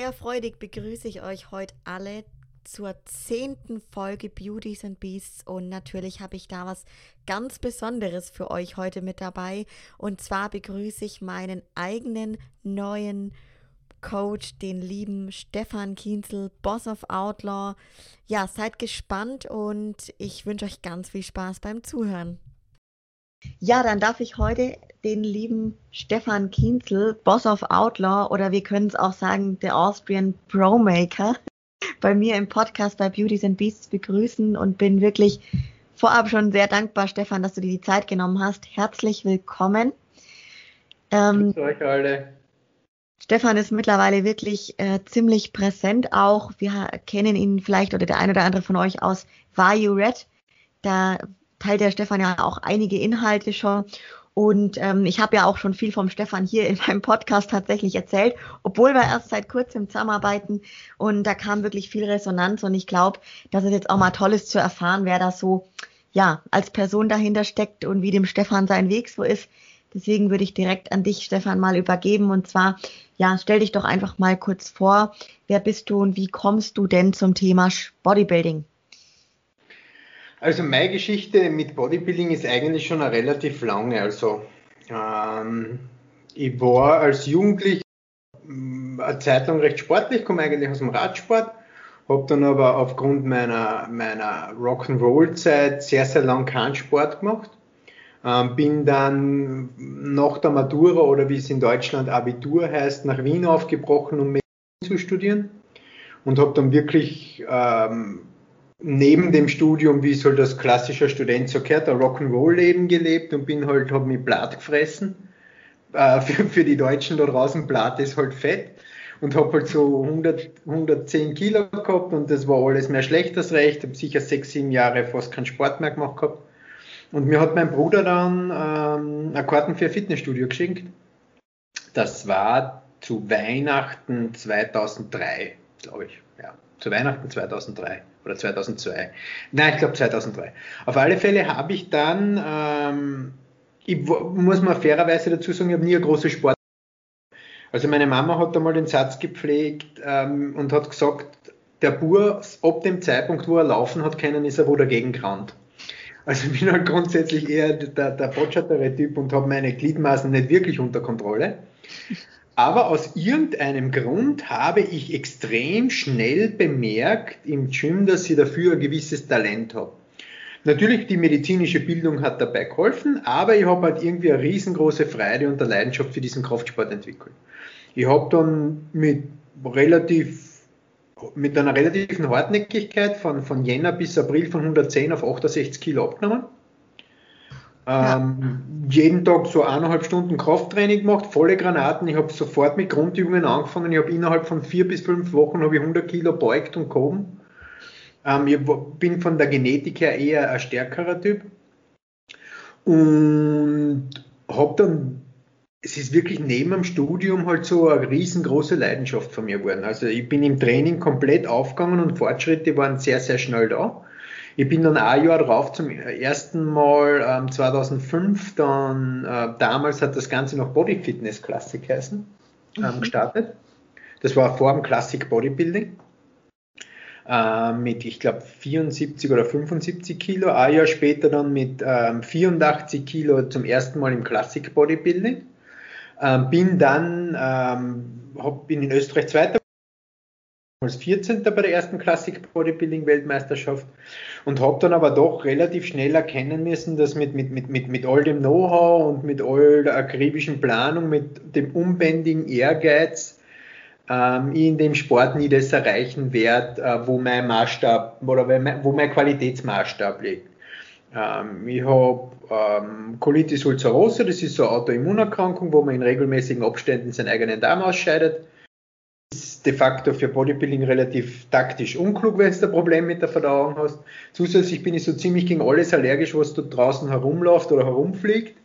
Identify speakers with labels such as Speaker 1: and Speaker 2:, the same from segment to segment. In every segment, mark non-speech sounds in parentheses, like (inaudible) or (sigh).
Speaker 1: sehr freudig begrüße ich euch heute alle zur zehnten Folge Beauties and Beasts und natürlich habe ich da was ganz Besonderes für euch heute mit dabei und zwar begrüße ich meinen eigenen neuen Coach, den lieben Stefan Kienzel, Boss of Outlaw. Ja, seid gespannt und ich wünsche euch ganz viel Spaß beim Zuhören. Ja, dann darf ich heute den lieben Stefan Kienzel, Boss of Outlaw oder wir können es auch sagen, der Austrian Pro Maker, (laughs) bei mir im Podcast bei Beauties and Beasts begrüßen und bin wirklich vorab schon sehr dankbar, Stefan, dass du dir die Zeit genommen hast. Herzlich willkommen.
Speaker 2: Ähm, euch alle.
Speaker 1: Stefan ist mittlerweile wirklich äh, ziemlich präsent auch. Wir kennen ihn vielleicht oder der eine oder andere von euch aus Var You Red. Da teilt der Stefan ja auch einige Inhalte schon. Und ähm, ich habe ja auch schon viel vom Stefan hier in meinem Podcast tatsächlich erzählt, obwohl wir erst seit kurzem zusammenarbeiten und da kam wirklich viel Resonanz und ich glaube, dass es jetzt auch mal toll ist zu erfahren, wer da so ja als Person dahinter steckt und wie dem Stefan sein Weg so ist. Deswegen würde ich direkt an dich, Stefan, mal übergeben und zwar ja stell dich doch einfach mal kurz vor, wer bist du und wie kommst du denn zum Thema Bodybuilding?
Speaker 2: Also meine Geschichte mit Bodybuilding ist eigentlich schon eine relativ lange. Also ähm, ich war als Jugendlich mm, eine Zeit lang recht sportlich, komme eigentlich aus dem Radsport, habe dann aber aufgrund meiner, meiner Rock'n'Roll-Zeit sehr, sehr lang keinen Sport gemacht. Ähm, bin dann nach der Matura oder wie es in Deutschland Abitur heißt, nach Wien aufgebrochen, um Medizin zu studieren und habe dann wirklich ähm, neben dem Studium, wie soll das klassischer Student so gehört, ein Rock'n'Roll-Leben gelebt und bin halt, hab mich platt gefressen. Äh, (laughs) für, für die Deutschen da draußen, platt ist halt fett. Und hab halt so 100, 110 Kilo gehabt und das war alles mehr schlecht als recht. Hab sicher sechs, sieben Jahre fast keinen Sport mehr gemacht gehabt. Und mir hat mein Bruder dann ähm, eine Karten für ein Fitnessstudio geschenkt. Das war zu Weihnachten 2003, glaube ich. Ja, zu Weihnachten 2003 oder 2002. Nein, ich glaube 2003. Auf alle Fälle habe ich dann, ähm, ich muss mal fairerweise dazu sagen, ich habe nie eine große Sport. Also meine Mama hat einmal den Satz gepflegt ähm, und hat gesagt, der Bur ab dem Zeitpunkt, wo er laufen hat keinen, ist er wo dagegen gerannt. Also ich bin halt grundsätzlich eher der, der botschattere Typ und habe meine Gliedmaßen nicht wirklich unter Kontrolle. Aber aus irgendeinem Grund habe ich extrem schnell bemerkt im Gym, dass ich dafür ein gewisses Talent habe. Natürlich, die medizinische Bildung hat dabei geholfen, aber ich habe halt irgendwie eine riesengroße Freude und eine Leidenschaft für diesen Kraftsport entwickelt. Ich habe dann mit relativ mit einer relativen Hartnäckigkeit von, von Jänner bis April von 110 auf 68 Kilo abgenommen ähm, jeden Tag so eineinhalb Stunden Krafttraining gemacht, volle Granaten. Ich habe sofort mit Grundübungen angefangen. Ich habe innerhalb von vier bis fünf Wochen ich 100 Kilo beugt und gehoben. Ähm, ich bin von der Genetik her eher ein stärkerer Typ. Und habe dann, es ist wirklich neben dem Studium halt so eine riesengroße Leidenschaft von mir geworden. Also ich bin im Training komplett aufgegangen und Fortschritte waren sehr, sehr schnell da. Ich bin dann ein Jahr drauf zum ersten Mal ähm, 2005, dann äh, damals hat das Ganze noch Body Fitness Classic heißen, ähm, mhm. gestartet. Das war vor dem Classic Bodybuilding. Äh, mit, ich glaube, 74 oder 75 Kilo. Ein Jahr später dann mit ähm, 84 Kilo zum ersten Mal im Classic Bodybuilding. Ähm, bin dann, ähm, hab, bin in Österreich Zweiter als 14. bei der ersten Classic Bodybuilding Weltmeisterschaft und habe dann aber doch relativ schnell erkennen müssen, dass mit, mit, mit, mit, mit all dem Know-how und mit all der akribischen Planung, mit dem unbändigen Ehrgeiz, ähm, ich in dem Sport nie das erreichen werde, äh, wo mein Maßstab oder wo mein Qualitätsmaßstab liegt. Ähm, ich habe ähm, Colitis ulcerosa, das ist so eine Autoimmunerkrankung, wo man in regelmäßigen Abständen seinen eigenen Darm ausscheidet de facto für Bodybuilding relativ taktisch unklug, wenn du ein Problem mit der Verdauung hast. Zusätzlich bin ich so ziemlich gegen alles allergisch, was da draußen herumläuft oder herumfliegt.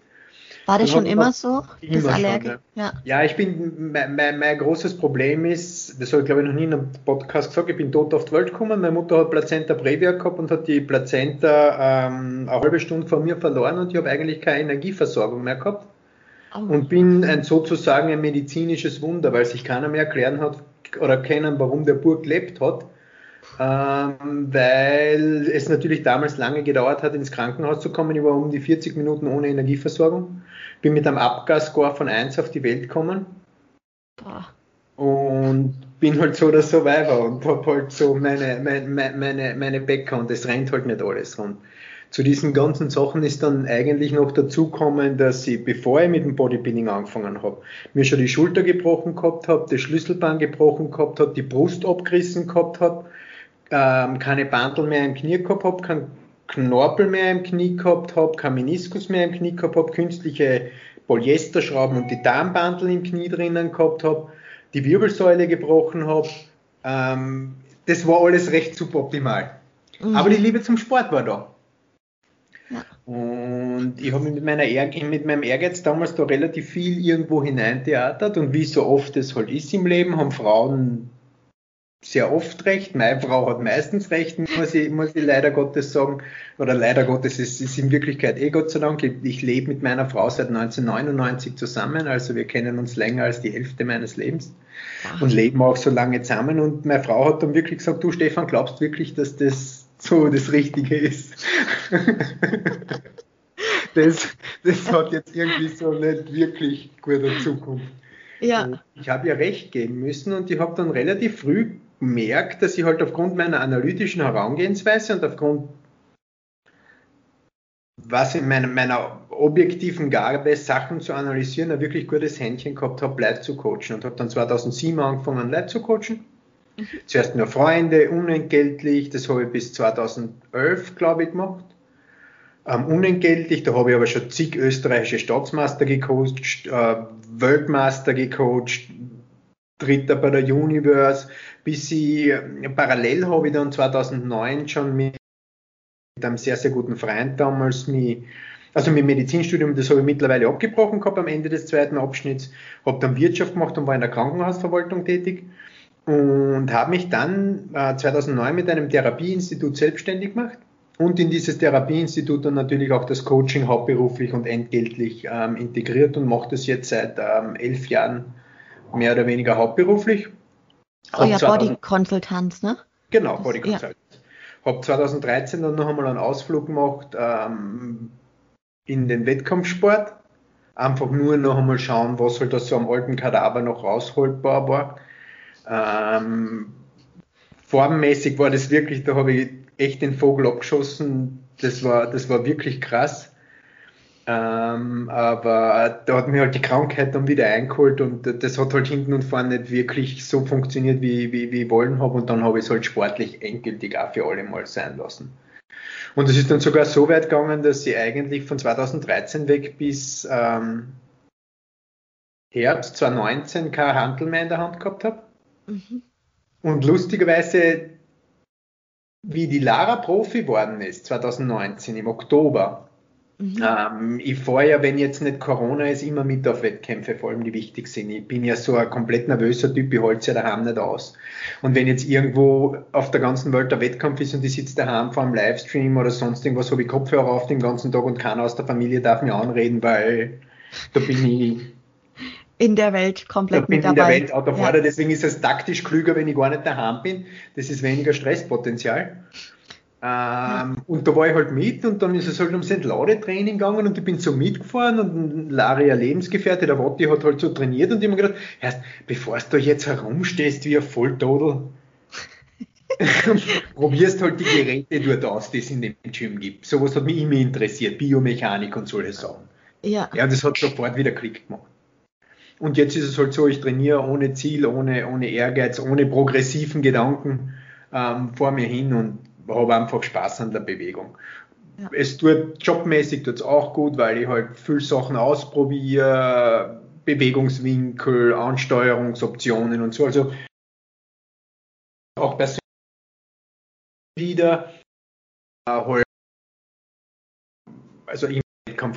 Speaker 1: War das schon immer so?
Speaker 2: Immer Allergie? Schon, ja. Ja. ja. ich bin, mein, mein, mein, großes Problem ist, das habe ich glaube ich noch nie in einem Podcast gesagt, ich bin tot auf die Welt gekommen, meine Mutter hat Plazenta Previa gehabt und hat die Plazenta ähm, eine halbe Stunde vor mir verloren und ich habe eigentlich keine Energieversorgung mehr gehabt. Und bin ein, sozusagen ein medizinisches Wunder, weil sich keiner mehr erklären hat, oder kennen, warum der Burg gelebt hat. Ähm, weil es natürlich damals lange gedauert hat, ins Krankenhaus zu kommen. Ich war um die 40 Minuten ohne Energieversorgung. Bin mit einem Abgasscore von 1 auf die Welt gekommen. Boah. Und bin halt so der Survivor und habe halt so meine, meine, meine, meine Bäcker und es rennt halt nicht alles rund. Zu diesen ganzen Sachen ist dann eigentlich noch dazukommen, dass ich, bevor ich mit dem Bodybuilding angefangen habe, mir schon die Schulter gebrochen gehabt habe, das Schlüsselbein gebrochen gehabt habe, die Brust abgerissen gehabt habe, ähm, keine Bandel mehr im Knie gehabt habe, kein Knorpel mehr im Knie gehabt habe, kein Meniskus mehr im Knie gehabt habe, künstliche Polyesterschrauben und die Darmbandel im Knie drinnen gehabt habe, die Wirbelsäule gebrochen habe. Ähm, das war alles recht suboptimal. Mhm. Aber die Liebe zum Sport war da. Ja. Und ich habe mit, meiner mit meinem Ehrgeiz damals da relativ viel irgendwo hineintheatert und wie so oft es halt ist im Leben, haben Frauen sehr oft recht. Meine Frau hat meistens recht, muss ich, muss ich leider Gottes sagen. Oder leider Gottes, es ist in Wirklichkeit eh Gott sei Dank. Ich, ich lebe mit meiner Frau seit 1999 zusammen, also wir kennen uns länger als die Hälfte meines Lebens Ach. und leben auch so lange zusammen. Und meine Frau hat dann wirklich gesagt, du Stefan, glaubst wirklich, dass das so das Richtige ist? das, das hat jetzt irgendwie so nicht wirklich gute Zukunft. Ja. Ich habe ihr recht geben müssen und ich habe dann relativ früh merke, dass ich halt aufgrund meiner analytischen Herangehensweise und aufgrund was in meiner, meiner objektiven Gabe, Sachen zu analysieren, ein wirklich gutes Händchen gehabt habe, Leute zu coachen. Und habe dann 2007 angefangen, Leute zu coachen. Zuerst nur Freunde, unentgeltlich. Das habe ich bis 2011, glaube ich, gemacht. Ähm, unentgeltlich, da habe ich aber schon zig österreichische Staatsmeister gecoacht, äh, Weltmeister gecoacht, Dritter bei der Universe, bis ich parallel habe ich dann 2009 schon mit einem sehr, sehr guten Freund damals mich, also mit Medizinstudium, das habe ich mittlerweile abgebrochen gehabt am Ende des zweiten Abschnitts, habe dann Wirtschaft gemacht und war in der Krankenhausverwaltung tätig und habe mich dann äh, 2009 mit einem Therapieinstitut selbstständig gemacht und in dieses Therapieinstitut dann natürlich auch das Coaching hauptberuflich und entgeltlich ähm, integriert und mache das jetzt seit ähm, elf Jahren mehr oder weniger hauptberuflich.
Speaker 1: Oh ja, Body-Konsultanz, ne?
Speaker 2: Genau, Body-Konsultanz. Ja. Habe 2013 dann noch einmal einen Ausflug gemacht ähm, in den Wettkampfsport. Einfach nur noch einmal schauen, was halt aus so einem alten Kadaver noch rausholbar war. Ähm, formmäßig war das wirklich, da habe ich echt den Vogel abgeschossen. Das war, das war wirklich krass. Ähm, aber da hat mir halt die Krankheit dann wieder eingeholt und das hat halt hinten und vorne nicht wirklich so funktioniert, wie, wie, wie ich wollen habe und dann habe ich es halt sportlich endgültig auch für alle mal sein lassen. Und es ist dann sogar so weit gegangen, dass ich eigentlich von 2013 weg bis ähm, Herbst 2019 kein Handel mehr in der Hand gehabt habe. Mhm. Und lustigerweise, wie die Lara Profi geworden ist, 2019 im Oktober, Mhm. Ähm, ich fahre ja, wenn jetzt nicht Corona ist, immer mit auf Wettkämpfe, vor allem die wichtig sind. Ich bin ja so ein komplett nervöser Typ, ich halte ja daheim nicht aus. Und wenn jetzt irgendwo auf der ganzen Welt der Wettkampf ist und ich sitze daheim vor einem Livestream oder sonst irgendwas, habe ich Kopfhörer auf den ganzen Tag und keiner aus der Familie darf mir anreden, weil da bin ich
Speaker 1: in der Welt komplett
Speaker 2: da bin mit dabei. in der Welt of ja. Deswegen ist es taktisch klüger, wenn ich gar nicht daheim bin. Das ist weniger Stresspotenzial. Ähm, und da war ich halt mit und dann ist es halt ums Entladetraining gegangen und ich bin so mitgefahren und Laria Lebensgefährte, der Watti hat halt so trainiert und ich habe mir gedacht, erst bevor du jetzt herumstehst wie ein Volltodel, (laughs) probierst halt die Geräte dort aus, die es in dem Gym gibt. Sowas hat mich immer interessiert, Biomechanik und solche Sachen. Ja. Ja, das hat sofort wieder Klick gemacht. Und jetzt ist es halt so, ich trainiere ohne Ziel, ohne, ohne Ehrgeiz, ohne progressiven Gedanken ähm, vor mir hin und habe einfach Spaß an der Bewegung. Ja. Es tut jobmäßig tut's auch gut, weil ich halt viel Sachen ausprobiere, Bewegungswinkel, Ansteuerungsoptionen und so. Also auch persönlich wieder äh, halt, also im Wettkampf.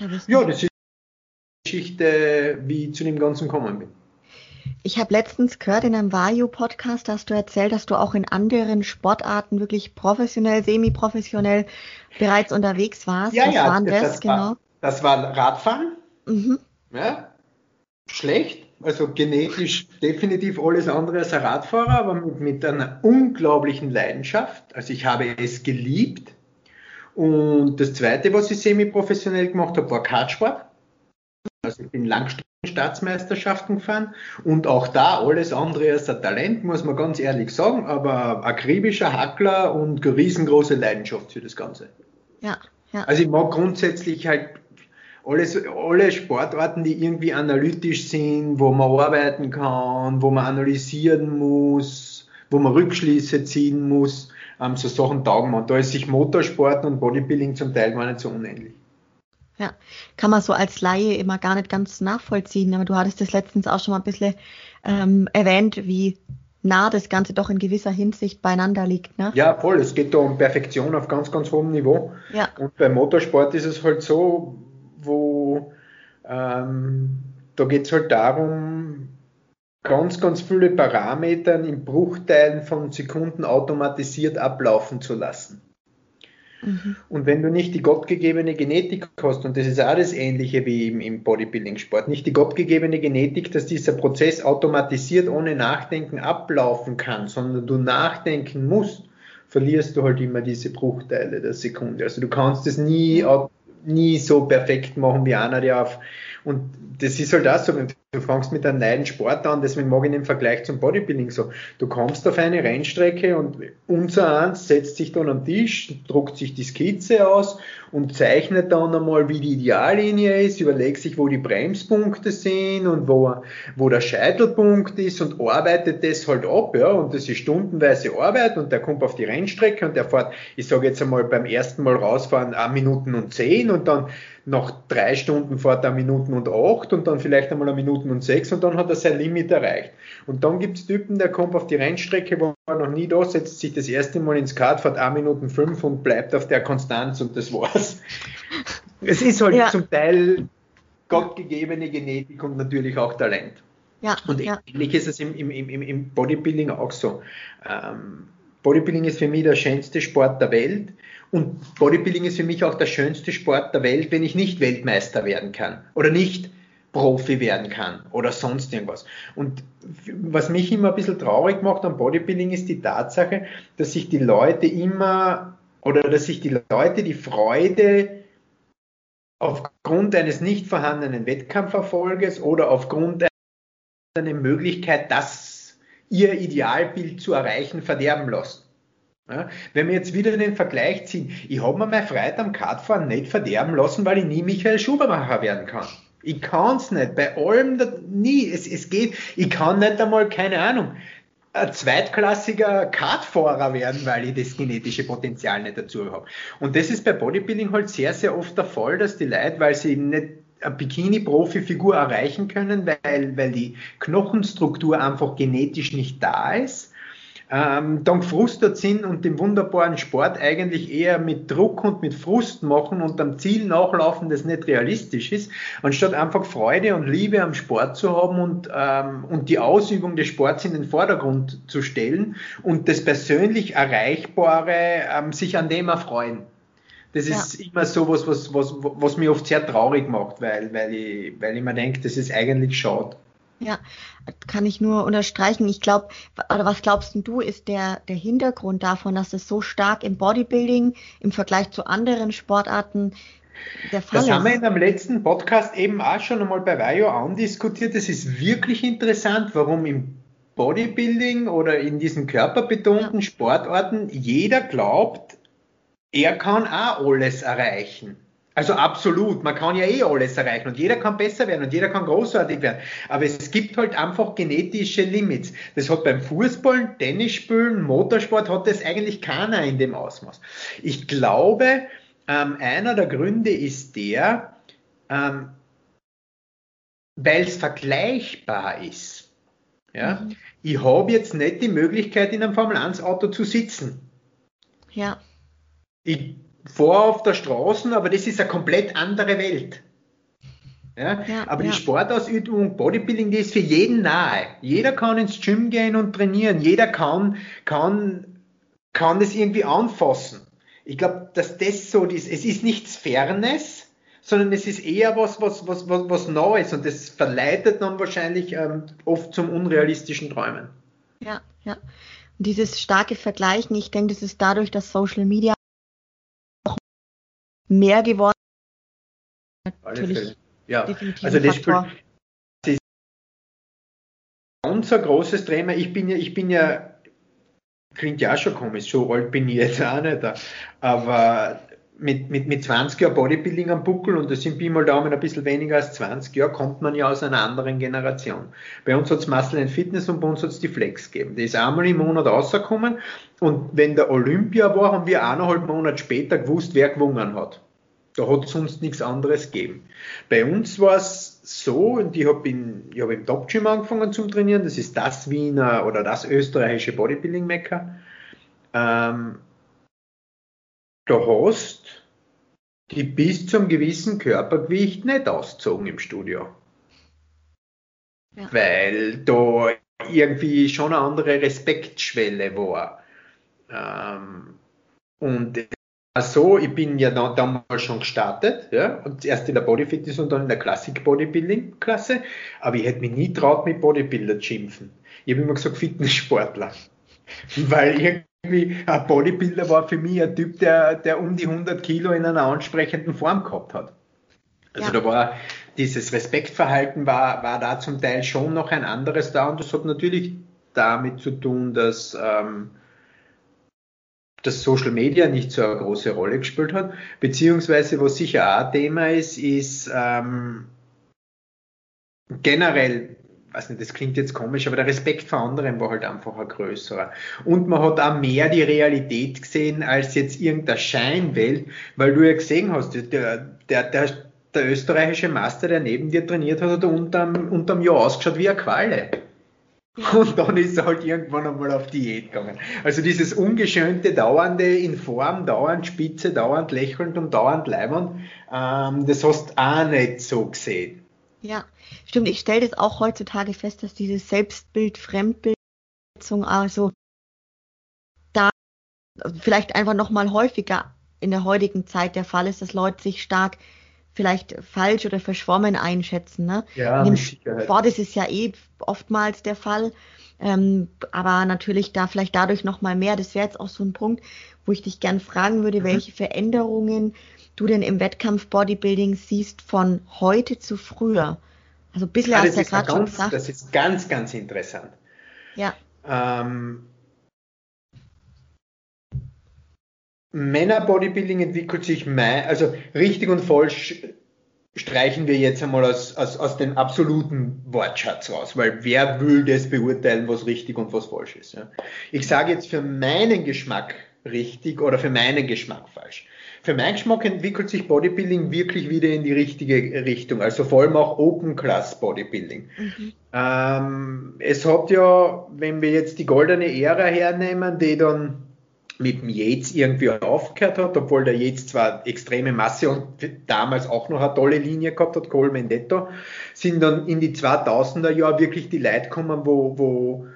Speaker 2: Ja, das ist Geschichte, wie ich zu dem Ganzen gekommen bin.
Speaker 1: Ich habe letztens gehört in einem Vario-Podcast, hast du erzählt, dass du auch in anderen Sportarten wirklich professionell, semi-professionell bereits unterwegs warst.
Speaker 2: Ja, Was ja, waren das, das genau? War, das war Radfahren. Mhm. Ja. schlecht, also genetisch definitiv alles andere als ein Radfahrer, aber mit, mit einer unglaublichen Leidenschaft. Also ich habe es geliebt. Und das Zweite, was ich semi-professionell gemacht habe, war Kartsport. Also ich bin Langstreckenstaatsmeisterschaften gefahren und auch da alles andere als ein Talent, muss man ganz ehrlich sagen, aber akribischer Hackler und riesengroße Leidenschaft für das Ganze.
Speaker 1: Ja, ja.
Speaker 2: Also ich mag grundsätzlich halt alles, alle Sportarten, die irgendwie analytisch sind, wo man arbeiten kann, wo man analysieren muss, wo man Rückschlüsse ziehen muss, ähm, so Sachen taugen man. Da ist sich Motorsport und Bodybuilding zum Teil gar nicht so unähnlich.
Speaker 1: Ja, kann man so als Laie immer gar nicht ganz nachvollziehen, aber du hattest das letztens auch schon mal ein bisschen ähm, erwähnt, wie nah das Ganze doch in gewisser Hinsicht beieinander liegt. Ne?
Speaker 2: Ja, voll. Es geht da um Perfektion auf ganz, ganz hohem Niveau.
Speaker 1: Ja.
Speaker 2: Und beim Motorsport ist es halt so, wo ähm, da geht es halt darum, ganz, ganz viele Parameter in Bruchteilen von Sekunden automatisiert ablaufen zu lassen. Mhm. Und wenn du nicht die gottgegebene Genetik hast, und das ist auch das Ähnliche wie im, im Bodybuilding-Sport, nicht die gottgegebene Genetik, dass dieser Prozess automatisiert ohne Nachdenken ablaufen kann, sondern du nachdenken musst, verlierst du halt immer diese Bruchteile der Sekunde. Also du kannst es nie, nie so perfekt machen wie einer, der auf und das ist halt auch so, wenn du fängst mit einem neuen Sport an, deswegen mag ich den Vergleich zum Bodybuilding so. Du kommst auf eine Rennstrecke und unser eins setzt sich dann am Tisch, druckt sich die Skizze aus und zeichnet dann einmal, wie die Ideallinie ist, überlegt sich, wo die Bremspunkte sind und wo, wo der Scheitelpunkt ist und arbeitet das halt ab, ja, und das ist stundenweise Arbeit und der kommt auf die Rennstrecke und der fährt, ich sage jetzt einmal beim ersten Mal rausfahren, a Minuten und zehn und dann nach drei Stunden fährt er Minuten und acht und dann vielleicht einmal eine Minuten und sechs und dann hat er sein Limit erreicht. Und dann gibt es Typen, der kommt auf die Rennstrecke, war noch nie da, setzt sich das erste Mal ins Kart, fährt 1 Minuten fünf und bleibt auf der Konstanz und das war's. (laughs) Es ist halt ja. zum Teil gottgegebene Genetik und natürlich auch Talent.
Speaker 1: Ja,
Speaker 2: und
Speaker 1: ja.
Speaker 2: ähnlich ist es im, im, im, im Bodybuilding auch so. Ähm, Bodybuilding ist für mich der schönste Sport der Welt. Und Bodybuilding ist für mich auch der schönste Sport der Welt, wenn ich nicht Weltmeister werden kann oder nicht Profi werden kann oder sonst irgendwas. Und was mich immer ein bisschen traurig macht am Bodybuilding ist die Tatsache, dass sich die Leute immer oder dass sich die Leute die Freude aufgrund eines nicht vorhandenen Wettkampferfolges oder aufgrund einer Möglichkeit, das ihr Idealbild zu erreichen, verderben lassen. Ja, wenn wir jetzt wieder den Vergleich ziehen, ich habe mir meine Freude am Kartfahren nicht verderben lassen, weil ich nie Michael Schubermacher werden kann. Ich kann es nicht. Bei allem nie. Es, es geht. Ich kann nicht einmal, keine Ahnung, ein zweitklassiger Kartfahrer werden, weil ich das genetische Potenzial nicht dazu habe. Und das ist bei Bodybuilding halt sehr, sehr oft der Fall, dass die Leute, weil sie nicht eine Bikini-Profi-Figur erreichen können, weil, weil die Knochenstruktur einfach genetisch nicht da ist, ähm, dann gefrustet sind und den wunderbaren Sport eigentlich eher mit Druck und mit Frust machen und am Ziel nachlaufen, das nicht realistisch ist, anstatt einfach Freude und Liebe am Sport zu haben und, ähm, und die Ausübung des Sports in den Vordergrund zu stellen und das persönlich Erreichbare ähm, sich an dem erfreuen. Das ist ja. immer so was, was, was, was mich oft sehr traurig macht, weil, weil, ich, weil ich mir denke, das ist eigentlich schade.
Speaker 1: Ja, kann ich nur unterstreichen. Ich glaube, oder was glaubst du, ist der, der Hintergrund davon, dass es so stark im Bodybuilding im Vergleich zu anderen Sportarten der Fall
Speaker 2: das
Speaker 1: ist?
Speaker 2: Das haben wir in einem letzten Podcast eben auch schon einmal bei Vajo andiskutiert. Das ist wirklich interessant, warum im Bodybuilding oder in diesen körperbetonten ja. Sportarten jeder glaubt, er kann auch alles erreichen. Also absolut, man kann ja eh alles erreichen und jeder kann besser werden und jeder kann großartig werden. Aber es gibt halt einfach genetische Limits. Das hat beim Fußball, Tennisspielen, Motorsport hat das eigentlich keiner in dem Ausmaß. Ich glaube, ähm, einer der Gründe ist der, ähm, weil es vergleichbar ist. Ja? Mhm. Ich habe jetzt nicht die Möglichkeit, in einem Formel 1 Auto zu sitzen.
Speaker 1: Ja.
Speaker 2: Ich vor auf der Straße, aber das ist eine komplett andere Welt. Ja, ja, aber ja. die Sportausübung Bodybuilding, die ist für jeden nahe. Jeder kann ins Gym gehen und trainieren. Jeder kann, kann, kann das irgendwie anfassen. Ich glaube, dass das so ist. Es ist nichts Fernes, sondern es ist eher was, was, was, was, was Neues und das verleitet dann wahrscheinlich ähm, oft zum unrealistischen Träumen.
Speaker 1: Ja, ja. Und dieses starke Vergleichen, ich denke, das ist dadurch, dass Social Media mehr geworden.
Speaker 2: Natürlich. Ja, also das spielt, das ist unser großes Thema. Ich bin ja, ich bin ja, klingt ja auch schon komisch, so alt bin ich jetzt auch nicht, aber mit, mit, mit 20 Jahren Bodybuilding am Buckel und das sind Pi mal Daumen ein bisschen weniger als 20 Jahre, kommt man ja aus einer anderen Generation. Bei uns hat es Muscle and Fitness und bei uns hat es die Flex gegeben. Die ist einmal im Monat rausgekommen und wenn der Olympia war, haben wir eineinhalb Monate später gewusst, wer gewonnen hat. Da hat es sonst nichts anderes gegeben. Bei uns war es so, und ich habe hab im Top Gym angefangen zum Trainieren, das ist das Wiener oder das österreichische Bodybuilding-Mecker. Ähm, da hast die bis zum gewissen Körpergewicht nicht auszogen im Studio. Ja. Weil da irgendwie schon eine andere Respektschwelle war. Ähm, und so, ich bin ja da, damals schon gestartet, ja, und erst in der Bodyfitness und dann in der Classic Bodybuilding Klasse, aber ich hätte mich nie traut mit Bodybuilder zu schimpfen. Ich habe immer gesagt Fitnesssportler. (laughs) Weil irgendwie ein Bodybuilder war für mich ein Typ, der, der um die 100 Kilo in einer ansprechenden Form gehabt hat. Also ja. da war dieses Respektverhalten war, war da zum Teil schon noch ein anderes da und das hat natürlich damit zu tun, dass ähm, dass Social Media nicht so eine große Rolle gespielt hat, beziehungsweise was sicher auch ein Thema ist, ist ähm, generell, weiß nicht, das klingt jetzt komisch, aber der Respekt vor anderen war halt einfach ein größerer. Und man hat auch mehr die Realität gesehen als jetzt irgendeine Scheinwelt, weil du ja gesehen hast, der, der, der, der österreichische Master, der neben dir trainiert hat, hat unterm, unterm Jahr ausgeschaut wie eine Qualle. Und dann ist er halt irgendwann einmal auf Diät gegangen. Also dieses ungeschönte, dauernde in Form, dauernd spitze, dauernd lächelnd und dauernd leibend, ähm, das hast du auch nicht so gesehen.
Speaker 1: Ja, stimmt. Ich stelle das auch heutzutage fest, dass dieses Selbstbild, Fremdbildung, also da vielleicht einfach nochmal häufiger in der heutigen Zeit der Fall ist, dass Leute sich stark vielleicht falsch oder verschwommen einschätzen. Ne? Ja, In dem Sport ist es ja eh oftmals der Fall. Ähm, aber natürlich da vielleicht dadurch nochmal mehr. Das wäre jetzt auch so ein Punkt, wo ich dich gern fragen würde, mhm. welche Veränderungen du denn im Wettkampf Bodybuilding siehst von heute zu früher. Also ein bisschen ja, hast
Speaker 2: ja gerade schon gesagt. Das ist ganz, ganz interessant.
Speaker 1: Ja.
Speaker 2: Ähm, Männer-Bodybuilding entwickelt sich, mein, also richtig und falsch streichen wir jetzt einmal aus, aus, aus dem absoluten Wortschatz raus, weil wer will das beurteilen, was richtig und was falsch ist. Ja? Ich sage jetzt für meinen Geschmack richtig oder für meinen Geschmack falsch. Für meinen Geschmack entwickelt sich Bodybuilding wirklich wieder in die richtige Richtung, also vor allem auch Open Class Bodybuilding. Mhm. Ähm, es hat ja, wenn wir jetzt die goldene Ära hernehmen, die dann mit dem Yates irgendwie aufgehört hat, obwohl der Yates zwar extreme Masse und damals auch noch eine tolle Linie gehabt hat, Cole Mendetto, sind dann in die 2000er Jahre wirklich die Leute gekommen, wo, wo,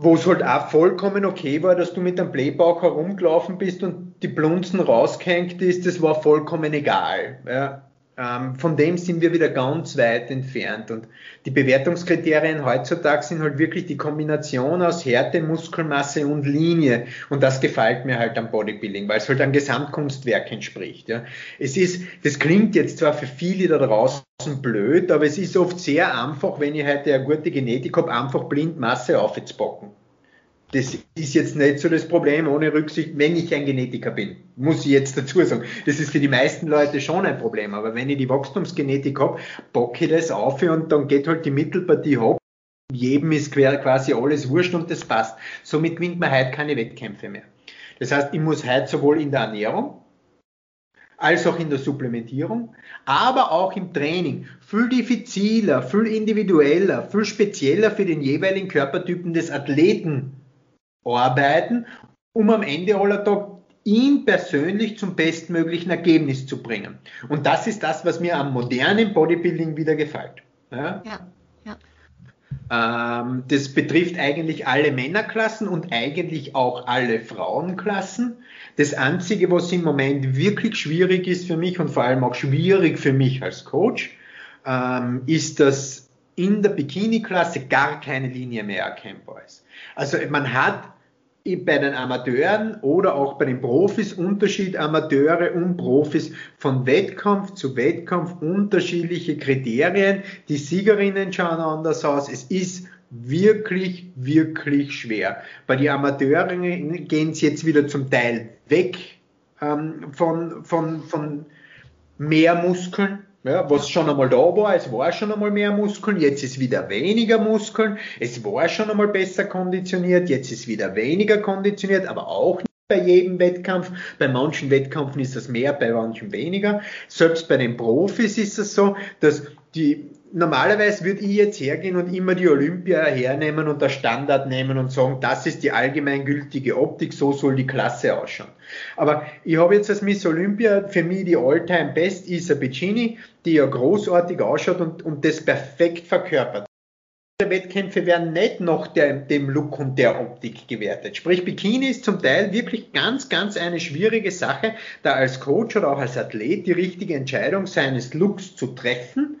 Speaker 2: wo es halt auch vollkommen okay war, dass du mit einem Playbauch herumgelaufen bist und die Blunzen rausgehängt ist, das war vollkommen egal. Ja. Ähm, von dem sind wir wieder ganz weit entfernt. Und die Bewertungskriterien heutzutage sind halt wirklich die Kombination aus Härte, Muskelmasse und Linie. Und das gefällt mir halt am Bodybuilding, weil es halt einem Gesamtkunstwerk entspricht. Ja. Es ist, das klingt jetzt zwar für viele da draußen blöd, aber es ist oft sehr einfach, wenn ich heute eine gute Genetik habe, einfach blind Masse aufzupacken das ist jetzt nicht so das Problem, ohne Rücksicht, wenn ich ein Genetiker bin, muss ich jetzt dazu sagen. Das ist für die meisten Leute schon ein Problem, aber wenn ich die Wachstumsgenetik habe, bocke ich das auf und dann geht halt die Mittelpartie hoch. Jedem ist quasi alles wurscht und das passt. Somit gewinnt man heute keine Wettkämpfe mehr. Das heißt, ich muss heute sowohl in der Ernährung als auch in der Supplementierung, aber auch im Training viel diffiziler, viel individueller, viel spezieller für den jeweiligen Körpertypen des Athleten arbeiten, um am Ende aller Tag ihn persönlich zum bestmöglichen Ergebnis zu bringen. Und das ist das, was mir am modernen Bodybuilding wieder gefällt.
Speaker 1: Ja, ja. ja.
Speaker 2: Ähm, das betrifft eigentlich alle Männerklassen und eigentlich auch alle Frauenklassen. Das Einzige, was im Moment wirklich schwierig ist für mich und vor allem auch schwierig für mich als Coach, ähm, ist, dass in der Bikini-Klasse gar keine Linie mehr erkennbar ist. Also man hat bei den Amateuren oder auch bei den Profis Unterschied Amateure und Profis von Wettkampf zu Wettkampf unterschiedliche Kriterien. Die Siegerinnen schauen anders aus. Es ist wirklich, wirklich schwer. Bei den Amateuren gehen es jetzt wieder zum Teil weg ähm, von, von, von mehr Muskeln ja, was schon einmal da war, es war schon einmal mehr Muskeln, jetzt ist wieder weniger Muskeln, es war schon einmal besser konditioniert, jetzt ist wieder weniger konditioniert, aber auch nicht bei jedem Wettkampf. Bei manchen Wettkämpfen ist das mehr, bei manchen weniger. Selbst bei den Profis ist es so, dass die normalerweise würde ich jetzt hergehen und immer die Olympia hernehmen und der Standard nehmen und sagen, das ist die allgemeingültige Optik, so soll die Klasse ausschauen. Aber ich habe jetzt als Miss Olympia für mich die All-Time Best Isa Piccini, die ja großartig ausschaut und, und das perfekt verkörpert. Wettkämpfe werden nicht nach der, dem Look und der Optik gewertet. Sprich, Bikini ist zum Teil wirklich ganz, ganz eine schwierige Sache, da als Coach oder auch als Athlet die richtige Entscheidung seines Looks zu treffen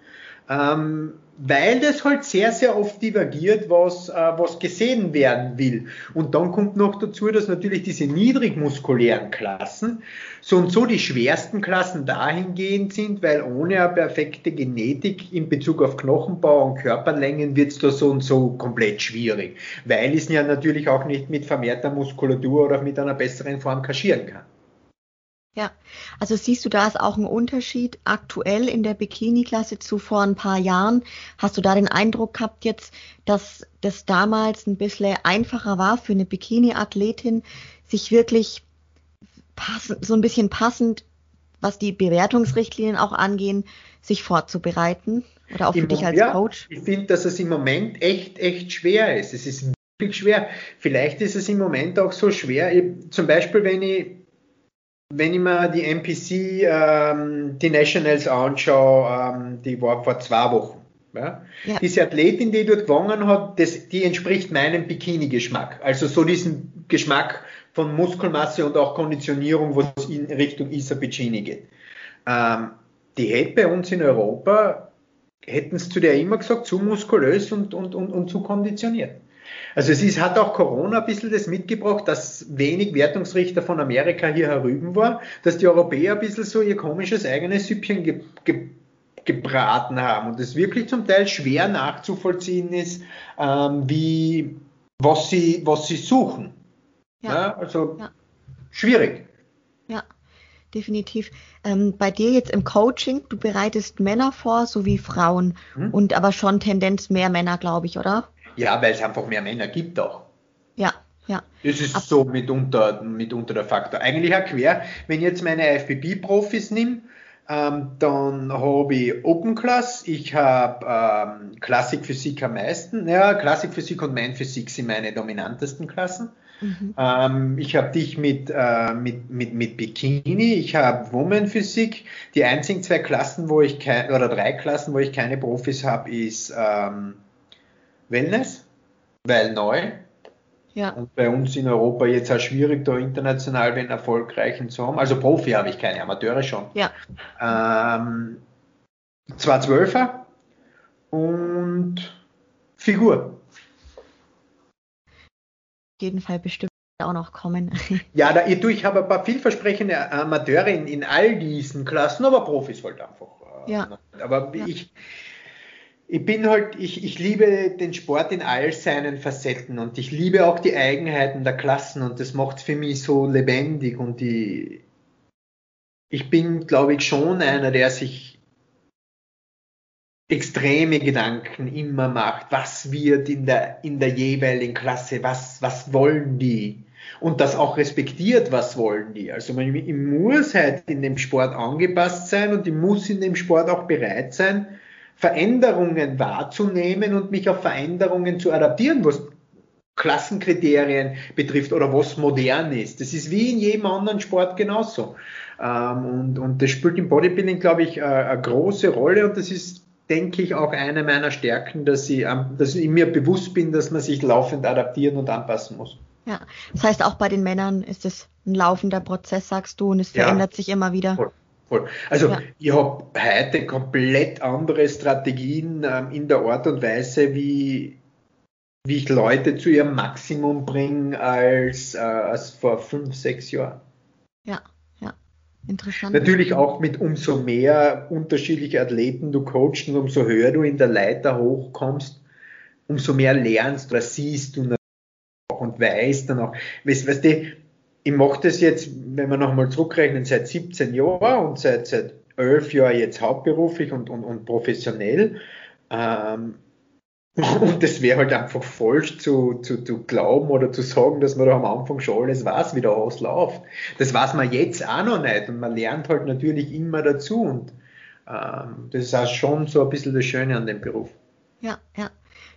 Speaker 2: ähm, weil das halt sehr, sehr oft divergiert, was, äh, was gesehen werden will. Und dann kommt noch dazu, dass natürlich diese niedrigmuskulären Klassen so und so die schwersten Klassen dahingehend sind, weil ohne eine perfekte Genetik in Bezug auf Knochenbau und Körperlängen wird es da so und so komplett schwierig, weil es ja natürlich auch nicht mit vermehrter Muskulatur oder mit einer besseren Form kaschieren kann.
Speaker 1: Ja, also siehst du da ist auch ein Unterschied aktuell in der Bikini-Klasse zu vor ein paar Jahren? Hast du da den Eindruck gehabt jetzt, dass das damals ein bisschen einfacher war für eine Bikini-Athletin, sich wirklich passend, so ein bisschen passend, was die Bewertungsrichtlinien auch angehen, sich vorzubereiten? Oder auch für Im, dich als ja, Coach?
Speaker 2: Ich finde, dass es im Moment echt, echt schwer ist. Es ist wirklich schwer. Vielleicht ist es im Moment auch so schwer, zum Beispiel, wenn ich wenn ich mir die NPC, ähm, die Nationals anschaue, ähm, die war vor zwei Wochen. Ja? Ja. Diese Athletin, die dort gewonnen hat, das, die entspricht meinem Bikini-Geschmack. Also so diesen Geschmack von Muskelmasse und auch Konditionierung, wo es in Richtung Isa Bikini geht. Ähm, die hätte bei uns in Europa, hätten es zu der immer gesagt, zu muskulös und, und, und, und zu konditioniert. Also es ist, hat auch Corona ein bisschen das mitgebracht, dass wenig Wertungsrichter von Amerika hier herüben war, dass die Europäer ein bisschen so ihr komisches eigenes Süppchen ge, ge, gebraten haben und es wirklich zum Teil schwer nachzuvollziehen ist, ähm, wie, was sie, was sie suchen. Ja. ja also ja. schwierig.
Speaker 1: Ja definitiv. Ähm, bei dir jetzt im Coaching, du bereitest Männer vor sowie Frauen hm? und aber schon Tendenz mehr Männer, glaube ich, oder?
Speaker 2: Ja, weil es einfach mehr Männer gibt auch.
Speaker 1: Ja, ja.
Speaker 2: Das ist Ab so mitunter, mitunter der Faktor. Eigentlich auch quer, wenn ich jetzt meine IFBB-Profis nehme, ähm, dann habe ich Open Class, ich habe ähm, Klassik Physik am meisten. Ja, Klassik Physik und Main Physik sind meine dominantesten Klassen. Mhm. Ähm, ich habe dich mit, äh, mit, mit, mit Bikini, ich habe Woman Physik. Die einzigen zwei Klassen, wo ich keine, oder drei Klassen, wo ich keine Profis habe, ist ähm, Wellness, weil neu. Ja. Und bei uns in Europa jetzt auch schwierig, da international den erfolgreichen zu haben. Also Profi habe ich keine, Amateure schon.
Speaker 1: Ja.
Speaker 2: Ähm, zwei Zwölfer und Figur.
Speaker 1: Auf jeden Fall bestimmt auch noch kommen. (laughs)
Speaker 2: ja, da, ich, ich habe ein paar vielversprechende Amateure in, in all diesen Klassen, aber Profis halt einfach.
Speaker 1: Äh, ja.
Speaker 2: Aber ja. ich ich bin halt, ich, ich liebe den Sport in all seinen Facetten und ich liebe auch die Eigenheiten der Klassen und das macht für mich so lebendig und die, ich bin, glaube ich, schon einer, der sich extreme Gedanken immer macht, was wird in der, in der jeweiligen Klasse, was, was wollen die? Und das auch respektiert, was wollen die. Also man, ich muss halt in dem Sport angepasst sein und ich muss in dem Sport auch bereit sein, Veränderungen wahrzunehmen und mich auf Veränderungen zu adaptieren, was Klassenkriterien betrifft oder was modern ist. Das ist wie in jedem anderen Sport genauso. Ähm, und, und das spielt im Bodybuilding, glaube ich, äh, eine große Rolle und das ist denke ich, auch eine meiner Stärken, dass ich, dass ich mir bewusst bin, dass man sich laufend adaptieren und anpassen muss.
Speaker 1: Ja, das heißt, auch bei den Männern ist es ein laufender Prozess, sagst du, und es verändert ja, sich immer wieder.
Speaker 2: Voll, voll. Also ja. ich habe heute komplett andere Strategien ähm, in der Art und Weise, wie, wie ich Leute zu ihrem Maximum bringe, als, äh, als vor fünf, sechs Jahren.
Speaker 1: Ja, ja. Interessant.
Speaker 2: Natürlich auch mit umso mehr unterschiedliche Athleten du coachst und umso höher du in der Leiter hochkommst, umso mehr lernst oder siehst du und weißt dann auch. Weißt, weißt du, ich mache das jetzt, wenn wir nochmal zurückrechnen, seit 17 Jahren und seit, seit 11 Jahren jetzt hauptberuflich und, und, und professionell. Ähm, (laughs) und das wäre halt einfach falsch zu, zu, zu glauben oder zu sagen, dass man da am Anfang schon alles weiß, wie der ausläuft. Das weiß man jetzt auch noch nicht und man lernt halt natürlich immer dazu und ähm, das ist auch schon so ein bisschen das Schöne an dem Beruf.
Speaker 1: Ja, ja,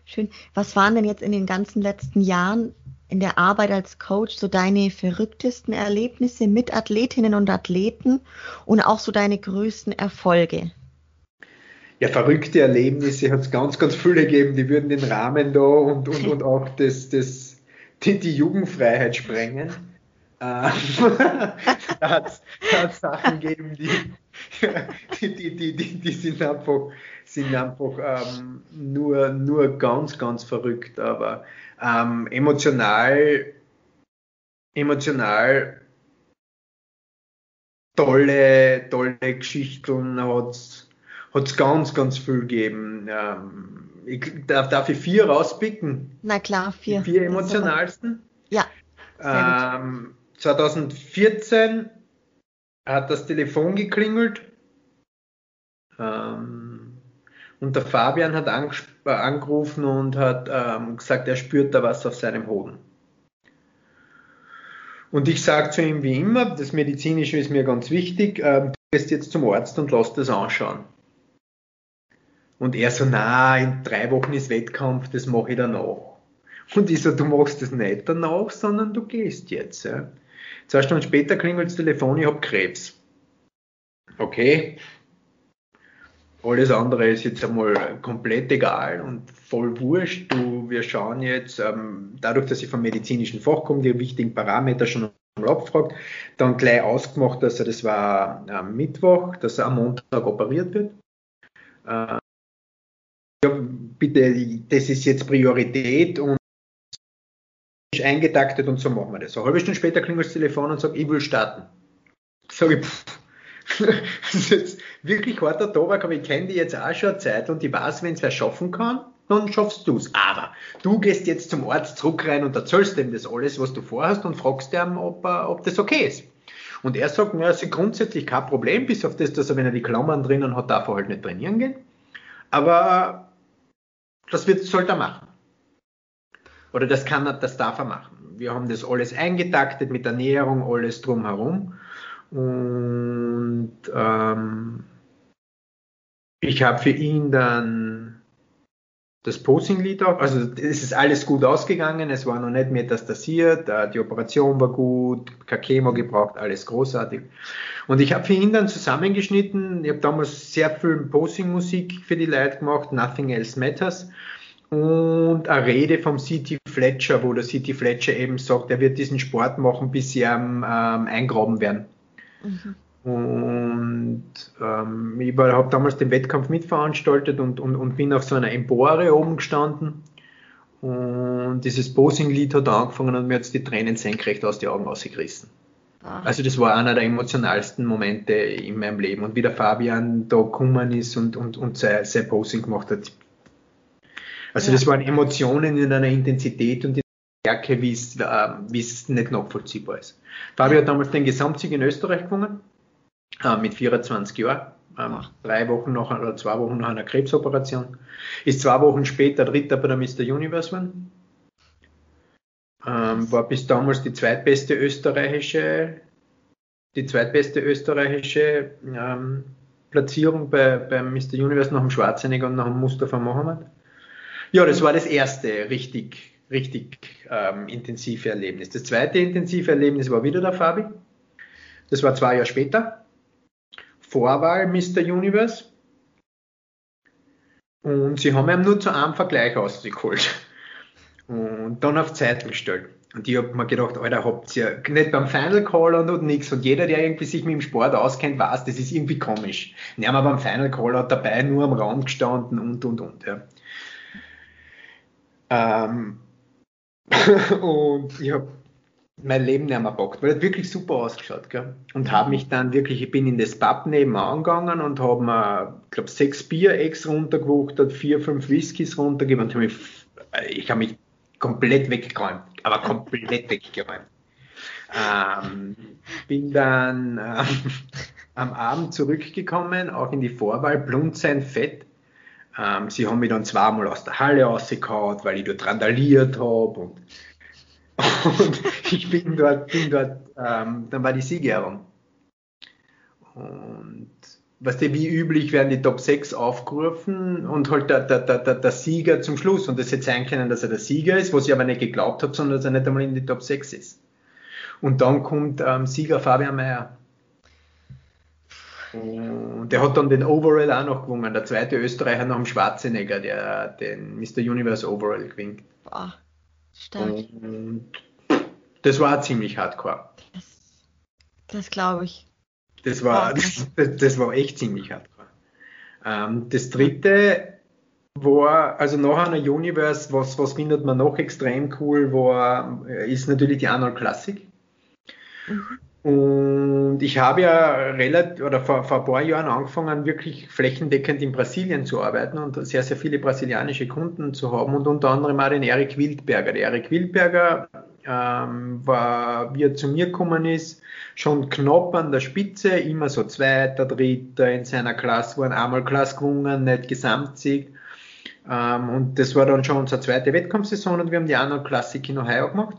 Speaker 1: schön. Was waren denn jetzt in den ganzen letzten Jahren in der Arbeit als Coach so deine verrücktesten Erlebnisse mit Athletinnen und Athleten und auch so deine größten Erfolge?
Speaker 2: ja, verrückte Erlebnisse hat es ganz, ganz viele gegeben, die würden den Rahmen da und, und, und auch das, das, die, die Jugendfreiheit sprengen. Ähm, (laughs) da hat es Sachen gegeben, die, die, die, die, die, sind einfach, sind einfach ähm, nur, nur ganz, ganz verrückt, aber ähm, emotional, emotional tolle, tolle Geschichten hat es ganz, ganz viel gegeben. Ähm, ich, darf, darf ich vier rauspicken?
Speaker 1: Na klar, vier.
Speaker 2: Die vier emotionalsten?
Speaker 1: Ja.
Speaker 2: Ähm, 2014 hat das Telefon geklingelt ähm, und der Fabian hat äh, angerufen und hat ähm, gesagt, er spürt da was auf seinem Hoden. Und ich sage zu ihm wie immer, das Medizinische ist mir ganz wichtig, äh, du gehst jetzt zum Arzt und lass das anschauen. Und er so, na, in drei Wochen ist Wettkampf, das mache ich danach. Und ich so, du machst das nicht danach, sondern du gehst jetzt. Ja. Zwei Stunden später klingelt das Telefon, ich habe Krebs. Okay. Alles andere ist jetzt einmal komplett egal und voll wurscht. Du, wir schauen jetzt, ähm, dadurch, dass ich vom medizinischen Fach komme, die wichtigen Parameter schon mal abgefragt, dann gleich ausgemacht, dass er, das war am Mittwoch, dass er am Montag operiert wird. Äh, ja, bitte, das ist jetzt Priorität und eingetaktet und so machen wir das. Eine halbe Stunde später klingelt das Telefon und sagt, ich will starten. Sag ich, pff, (laughs) das ist wirklich harter Tobak, aber ich kenne die jetzt auch schon eine Zeit und ich weiß, wenn es wer schaffen kann, dann schaffst du es. Aber du gehst jetzt zum Arzt zurück rein und erzählst ihm das alles, was du vorhast und fragst ihm, ob, ob das okay ist. Und er sagt, ja, ist grundsätzlich kein Problem, bis auf das, dass er, wenn er die Klammern drinnen hat, darf er halt nicht trainieren gehen. Aber das wird, sollte er machen. Oder das kann er, das darf er machen. Wir haben das alles eingetaktet mit Ernährung, alles drumherum. Und ähm, ich habe für ihn dann das Posing-Lied auch, also es ist alles gut ausgegangen, es war noch nicht metastasiert, die Operation war gut, Chemo gebraucht, alles großartig. Und ich habe für ihn dann zusammengeschnitten, ich habe damals sehr viel Posing-Musik für die Leute gemacht, Nothing Else Matters. Und eine Rede vom C.T. Fletcher, wo der C.T. Fletcher eben sagt, er wird diesen Sport machen, bis sie ähm, eingraben werden. Mhm. Und ähm, ich habe damals den Wettkampf mitveranstaltet und, und, und bin auf so einer Empore oben gestanden. Und dieses Posing-Lied hat angefangen und mir hat die Tränen senkrecht aus den Augen rausgerissen. Ach. Also das war einer der emotionalsten Momente in meinem Leben. Und wie der Fabian da gekommen ist und, und, und sein, sein Posing gemacht hat. Also ja. das waren Emotionen in einer Intensität und Stärke, wie es, äh, wie es nicht nachvollziehbar ist. Fabio hat damals den Gesamtsieg in Österreich gewonnen äh, mit 24 Jahren. Ähm, drei Wochen nach oder zwei Wochen nach einer Krebsoperation. Ist zwei Wochen später Dritter bei der Mr. Universe geworden. Ähm, war bis damals die zweitbeste österreichische, die zweitbeste österreichische ähm, Platzierung bei, beim Mr. Universe nach dem Schwarzenegger und nach dem Mustafa Mohammed. Ja, das war das erste richtig, richtig ähm, intensive Erlebnis. Das zweite intensive Erlebnis war wieder der Fabi. Das war zwei Jahre später. Vorwahl Mr. Universe. Und sie haben ihm nur zu einem Vergleich ausgeholt. Und dann auf Zeit gestellt. Und ich habe mir gedacht, Alter, habt ihr nicht beim Final Caller und nichts. Und jeder, der irgendwie sich mit dem Sport auskennt, weiß, das ist irgendwie komisch. Wir beim Final Caller dabei nur am Raum gestanden und und und. Ja. Ähm, (laughs) und ich habe mein Leben nicht mehr packt, weil er wirklich super ausgeschaut. Gell? Und habe mich dann wirklich, ich bin in das Pub nebenan gegangen und habe mir, glaube, sechs Bier extra runtergewuchtet, vier, fünf Whiskys runtergegeben und hab mich, ich habe mich komplett weggeräumt, aber komplett (laughs) weggeräumt. Ähm, bin dann ähm, (laughs) am Abend zurückgekommen, auch in die Vorwahl, Blunt sein Fett. Ähm, sie haben mich dann zweimal aus der Halle rausgehauen, weil ich dort randaliert habe und, und (laughs) ich bin dort, bin dort ähm, dann war die Siegerehrung. Und weißt du, wie üblich werden die Top 6 aufgerufen und halt der, der, der, der Sieger zum Schluss. Und das hätte sein können, dass er der Sieger ist, was ich aber nicht geglaubt habe, sondern dass er nicht einmal in die Top 6 ist. Und dann kommt ähm, Sieger Fabian Mayer. Und der hat dann den Overall auch noch gewonnen. Der zweite Österreicher nach dem Schwarzenegger, der den Mr. Universe Overall gewinnt. Boah, stark. Und das war ziemlich hardcore.
Speaker 1: Das, das glaube ich.
Speaker 2: Das war, (laughs) das, das, war echt ziemlich hardcore. Ähm, das dritte war, also nach einer Universe, was, was findet man noch extrem cool, war, ist natürlich die Arnold Classic. Mhm. Und ich habe ja relativ, oder vor, vor ein paar Jahren angefangen, wirklich flächendeckend in Brasilien zu arbeiten und sehr, sehr viele brasilianische Kunden zu haben und unter anderem auch den Erik Wildberger. Der Erik Wildberger ähm, war, wie er zu mir gekommen ist, schon knapp an der Spitze, immer so Zweiter, Dritter in seiner Klasse, waren einmal Klasse gewonnen, nicht Gesamtsieg. Ähm, und das war dann schon unsere zweite Wettkampfsaison und wir haben die Arnold Classic in Ohio gemacht.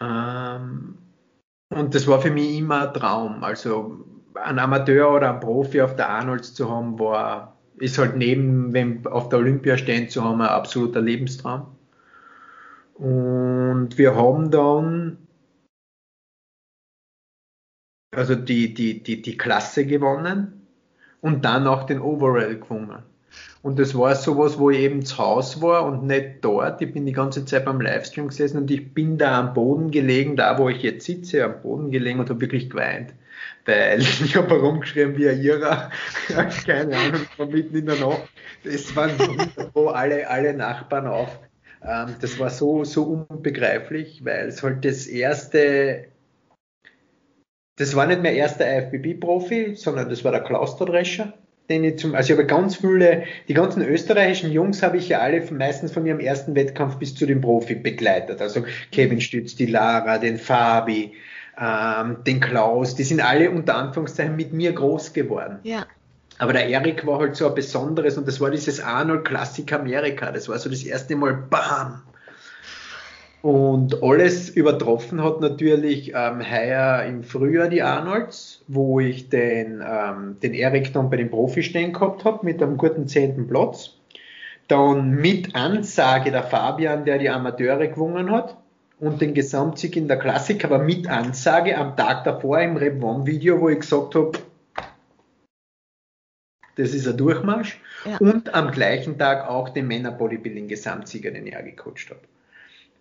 Speaker 2: Ähm, und das war für mich immer ein Traum. Also ein Amateur oder ein Profi auf der Arnolds zu haben, war, ist halt neben wenn auf der Olympia stehen zu haben, ein absoluter Lebenstraum. Und wir haben dann also die, die, die, die Klasse gewonnen und dann auch den Overall gewonnen. Und das war sowas, wo ich eben zu Hause war und nicht dort. Ich bin die ganze Zeit beim Livestream gesessen und ich bin da am Boden gelegen, da wo ich jetzt sitze, am Boden gelegen und habe wirklich geweint. Weil (laughs) ich habe herumgeschrieben wie ein Irrer. (laughs) Keine Ahnung, war mitten in der Nacht. Es waren so alle, alle Nachbarn auf. Ähm, das war so, so unbegreiflich, weil es halt das erste das war nicht mehr erster IFBB-Profi, sondern das war der Klaus Drescher den ich zum, also ich habe ganz viele, die ganzen österreichischen Jungs habe ich ja alle meistens von ihrem ersten Wettkampf bis zu dem Profi begleitet. Also Kevin Stütz, die Lara, den Fabi, ähm, den Klaus, die sind alle unter Anführungszeichen mit mir groß geworden. Ja. Aber der Erik war halt so ein besonderes und das war dieses Arnold Classic Amerika. Das war so das erste Mal BAM! Und alles übertroffen hat natürlich ähm, heuer im Frühjahr die Arnolds, wo ich den, ähm, den Erik dann bei den Profi stehen gehabt habe mit einem guten zehnten Platz. Dann mit Ansage der Fabian, der die Amateure gewonnen hat und den Gesamtsieg in der Klassik, aber mit Ansage am Tag davor im Rep Video, wo ich gesagt habe, das ist ein Durchmarsch. Ja. Und am gleichen Tag auch den Männer Bodybuilding Gesamtsieger, den er gecoacht hat.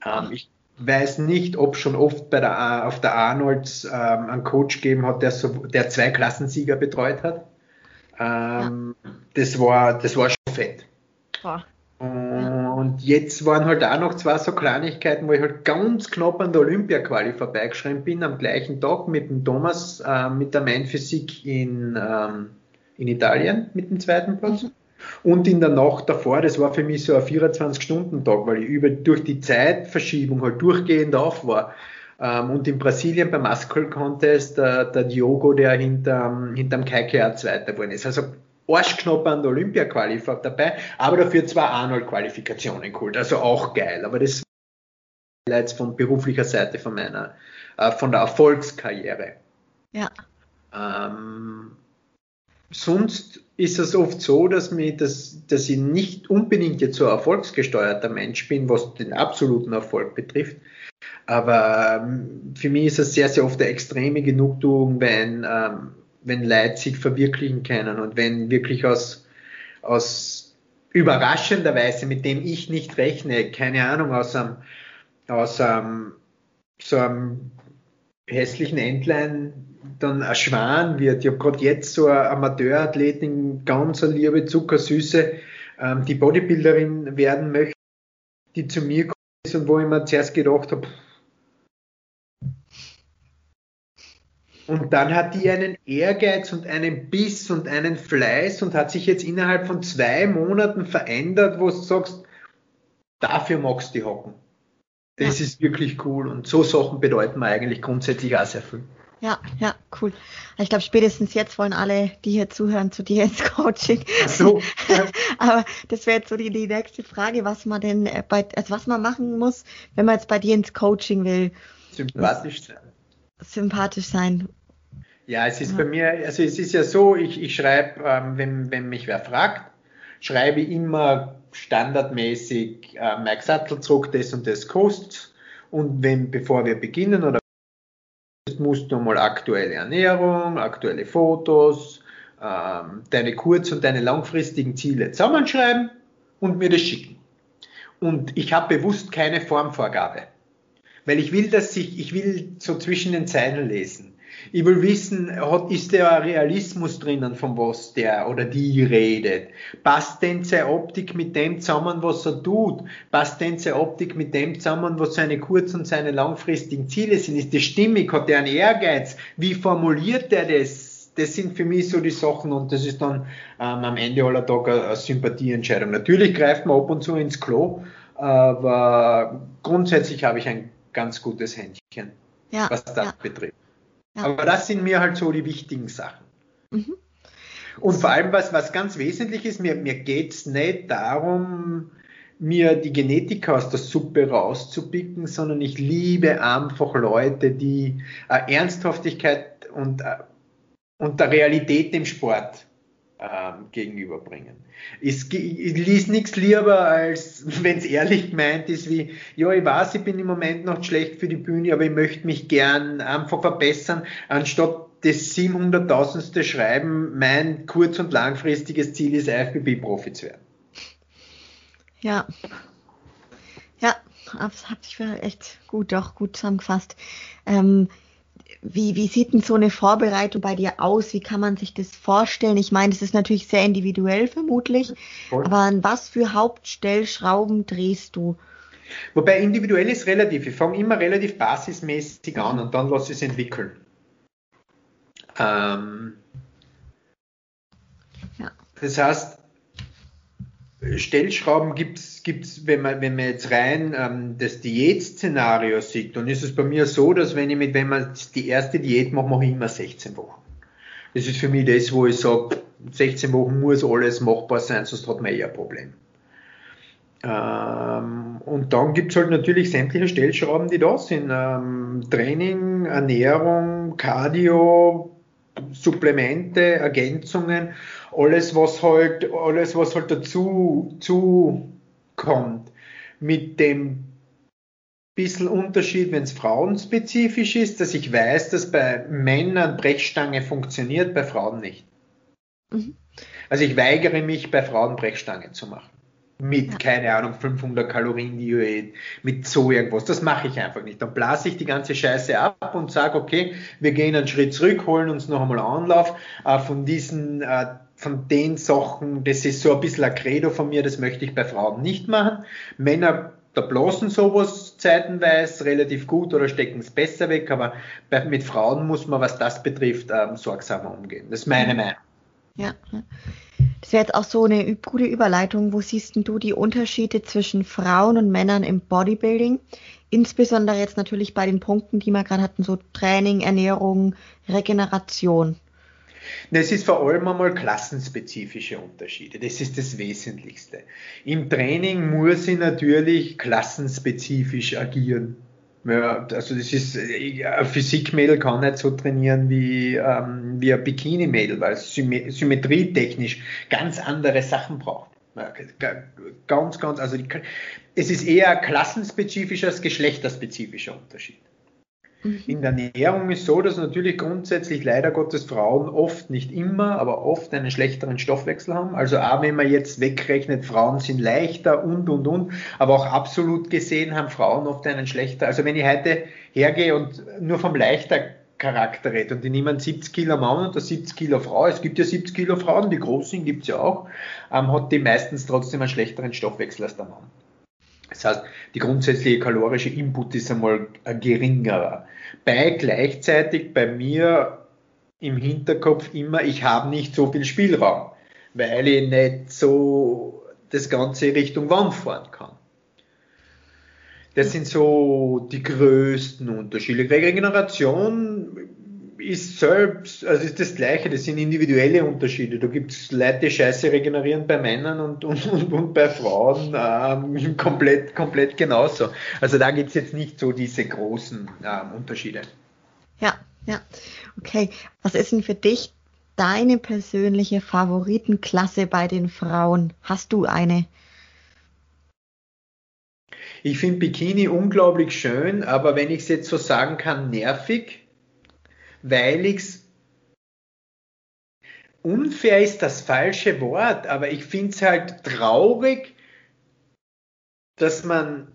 Speaker 2: Ähm, ich weiß nicht, ob schon oft bei der, auf der Arnolds ähm, einen Coach gegeben hat, der, so, der zwei Klassensieger betreut hat. Ähm, das, war, das war schon fett. Boah. Und jetzt waren halt auch noch zwei so Kleinigkeiten, wo ich halt ganz knapp an der Olympia-Quali vorbeigeschrieben bin, am gleichen Tag mit dem Thomas, äh, mit der Main Physik in, ähm, in Italien mit dem zweiten Platz. Mhm. Und in der Nacht davor, das war für mich so ein 24-Stunden-Tag, weil ich über, durch die Zeitverschiebung halt durchgehend auf war. Ähm, und in Brasilien beim Muscle Contest äh, der Diogo, der hinterm, hinterm KKR Zweiter geworden ist. Also arschknapp an der Olympia-Quali dabei, aber dafür zwei Arnold-Qualifikationen geholt. Also auch geil. Aber das war jetzt von beruflicher Seite von meiner, äh, von der Erfolgskarriere. Ja. Ähm, sonst ist es oft so, dass, mich, dass, dass ich nicht unbedingt jetzt so ein erfolgsgesteuerter Mensch bin, was den absoluten Erfolg betrifft. Aber ähm, für mich ist es sehr, sehr oft eine extreme Genugtuung, wenn, ähm, wenn Leute sich verwirklichen können und wenn wirklich aus, aus überraschenderweise, mit dem ich nicht rechne, keine Ahnung, aus einem, aus einem, so einem hässlichen Entlein dann ein Schwan wird. Ich habe gerade jetzt so eine Amateurathletin, ganz eine liebe, zuckersüße, ähm, die Bodybuilderin werden möchte, die zu mir kommt und wo ich mir zuerst gedacht habe, Und dann hat die einen Ehrgeiz und einen Biss und einen Fleiß und hat sich jetzt innerhalb von zwei Monaten verändert, wo du sagst, dafür magst du die hocken. Das ist wirklich cool und so Sachen bedeuten mir eigentlich grundsätzlich auch sehr viel.
Speaker 1: Ja, ja, cool. Ich glaube, spätestens jetzt wollen alle, die hier zuhören, zu dir ins Coaching. Ach so. (laughs) Aber das wäre jetzt so die, die nächste Frage, was man denn äh, bei, also was man machen muss, wenn man jetzt bei dir ins Coaching will.
Speaker 2: Sympathisch sein.
Speaker 1: Sympathisch sein.
Speaker 2: Ja, es ist ja. bei mir, also es ist ja so, ich, ich schreibe, ähm, wenn, wenn mich wer fragt, schreibe ich immer standardmäßig äh, Mike Sattelzug, das und das kostet. Und wenn, bevor wir beginnen oder musst du mal aktuelle Ernährung, aktuelle Fotos, ähm, deine kurz- und deine langfristigen Ziele zusammenschreiben und mir das schicken. Und ich habe bewusst keine Formvorgabe, weil ich will, dass ich, ich will so zwischen den Zeilen lesen. Ich will wissen, hat, ist der Realismus drinnen, von was der oder die redet? Passt denn seine Optik mit dem zusammen, was er tut? Passt denn seine Optik mit dem zusammen, was seine kurz- und seine langfristigen Ziele sind? Ist das stimmig? Hat er einen Ehrgeiz? Wie formuliert er das? Das sind für mich so die Sachen und das ist dann ähm, am Ende aller Tage eine, eine Sympathieentscheidung. Natürlich greift man ab und zu ins Klo, aber grundsätzlich habe ich ein ganz gutes Händchen, ja, was das ja. betrifft. Ja. Aber das sind mir halt so die wichtigen Sachen. Mhm. Und vor allem, was, was ganz wesentlich ist, mir, mir geht es nicht darum, mir die Genetik aus der Suppe rauszupicken, sondern ich liebe einfach Leute, die äh, Ernsthaftigkeit und, äh, und der Realität im Sport ähm, gegenüberbringen. Ich, ich nichts lieber, als (laughs) wenn es ehrlich gemeint ist, wie, ja, ich weiß, ich bin im Moment noch schlecht für die Bühne, aber ich möchte mich gern einfach verbessern, anstatt das 700.000. Schreiben, mein kurz- und langfristiges Ziel ist, IFBB-Profi zu werden.
Speaker 1: Ja. Ja, das hat sich echt gut, doch gut zusammengefasst. Ähm, wie, wie sieht denn so eine Vorbereitung bei dir aus? Wie kann man sich das vorstellen? Ich meine, das ist natürlich sehr individuell vermutlich, Voll. aber an was für Hauptstellschrauben drehst du?
Speaker 2: Wobei individuell ist relativ. Ich fange immer relativ basismäßig an und dann lasse ich es entwickeln. Ähm, ja. Das heißt, Stellschrauben gibt es, wenn man, wenn man jetzt rein ähm, das Diätszenario sieht, dann ist es bei mir so, dass wenn ich mit, wenn man die erste Diät macht, mache ich immer 16 Wochen. Das ist für mich das, wo ich sage, 16 Wochen muss alles machbar sein, sonst hat man eher ein Problem. Ähm, und dann gibt es halt natürlich sämtliche Stellschrauben, die da sind. Ähm, Training, Ernährung, Cardio, Supplemente, Ergänzungen alles, was halt, alles, was halt dazu, zu kommt. Mit dem bisschen Unterschied, wenn es frauenspezifisch ist, dass ich weiß, dass bei Männern Brechstange funktioniert, bei Frauen nicht. Mhm. Also ich weigere mich, bei Frauen Brechstange zu machen. Mit, ja. keine Ahnung, 500 Kalorien Diät, mit so irgendwas. Das mache ich einfach nicht. Dann blase ich die ganze Scheiße ab und sage, okay, wir gehen einen Schritt zurück, holen uns noch einmal Anlauf äh, von diesen äh, von den Sachen, das ist so ein bisschen ein Credo von mir, das möchte ich bei Frauen nicht machen. Männer, da blasen sowas zeitenweise relativ gut oder stecken es besser weg, aber bei, mit Frauen muss man, was das betrifft, ähm, sorgsamer umgehen. Das ist meine Meinung.
Speaker 1: Ja. Das wäre jetzt auch so eine gute Überleitung. Wo siehst du die Unterschiede zwischen Frauen und Männern im Bodybuilding? Insbesondere jetzt natürlich bei den Punkten, die wir gerade hatten, so Training, Ernährung, Regeneration.
Speaker 2: Es ist vor allem einmal klassenspezifische Unterschiede. Das ist das Wesentlichste. Im Training muss ich natürlich klassenspezifisch agieren. Ja, also das ist, ein Physikmädel kann nicht so trainieren wie, ähm, wie ein Bikini-Mädel, weil es symmetrietechnisch ganz andere Sachen braucht. Ganz, ganz, also die, es ist eher klassenspezifischer als geschlechterspezifischer Unterschied. Mhm. In der Ernährung ist so, dass natürlich grundsätzlich leider Gottes Frauen oft, nicht immer, aber oft einen schlechteren Stoffwechsel haben. Also auch wenn man jetzt wegrechnet, Frauen sind leichter und und und, aber auch absolut gesehen haben Frauen oft einen schlechter. Also wenn ich heute hergehe und nur vom leichter Charakter rede und die nehmen 70 Kilo Mann und 70 Kilo Frau, es gibt ja 70 Kilo Frauen, die groß sind, gibt es ja auch, ähm, hat die meistens trotzdem einen schlechteren Stoffwechsel als der Mann. Das heißt, die grundsätzliche kalorische Input ist einmal geringerer. Bei gleichzeitig bei mir im Hinterkopf immer, ich habe nicht so viel Spielraum, weil ich nicht so das Ganze Richtung Wand fahren kann. Das sind so die größten Unterschiede. Regeneration ist selbst, also ist das Gleiche, das sind individuelle Unterschiede. Da gibt es Leute, die Scheiße regenerieren bei Männern und, und, und, und bei Frauen ähm, komplett, komplett genauso. Also da gibt es jetzt nicht so diese großen ähm, Unterschiede.
Speaker 1: Ja, ja. Okay. Was ist denn für dich deine persönliche Favoritenklasse bei den Frauen? Hast du eine?
Speaker 2: Ich finde Bikini unglaublich schön, aber wenn ich es jetzt so sagen kann, nervig weil ich es unfair ist das falsche Wort, aber ich finde es halt traurig, dass man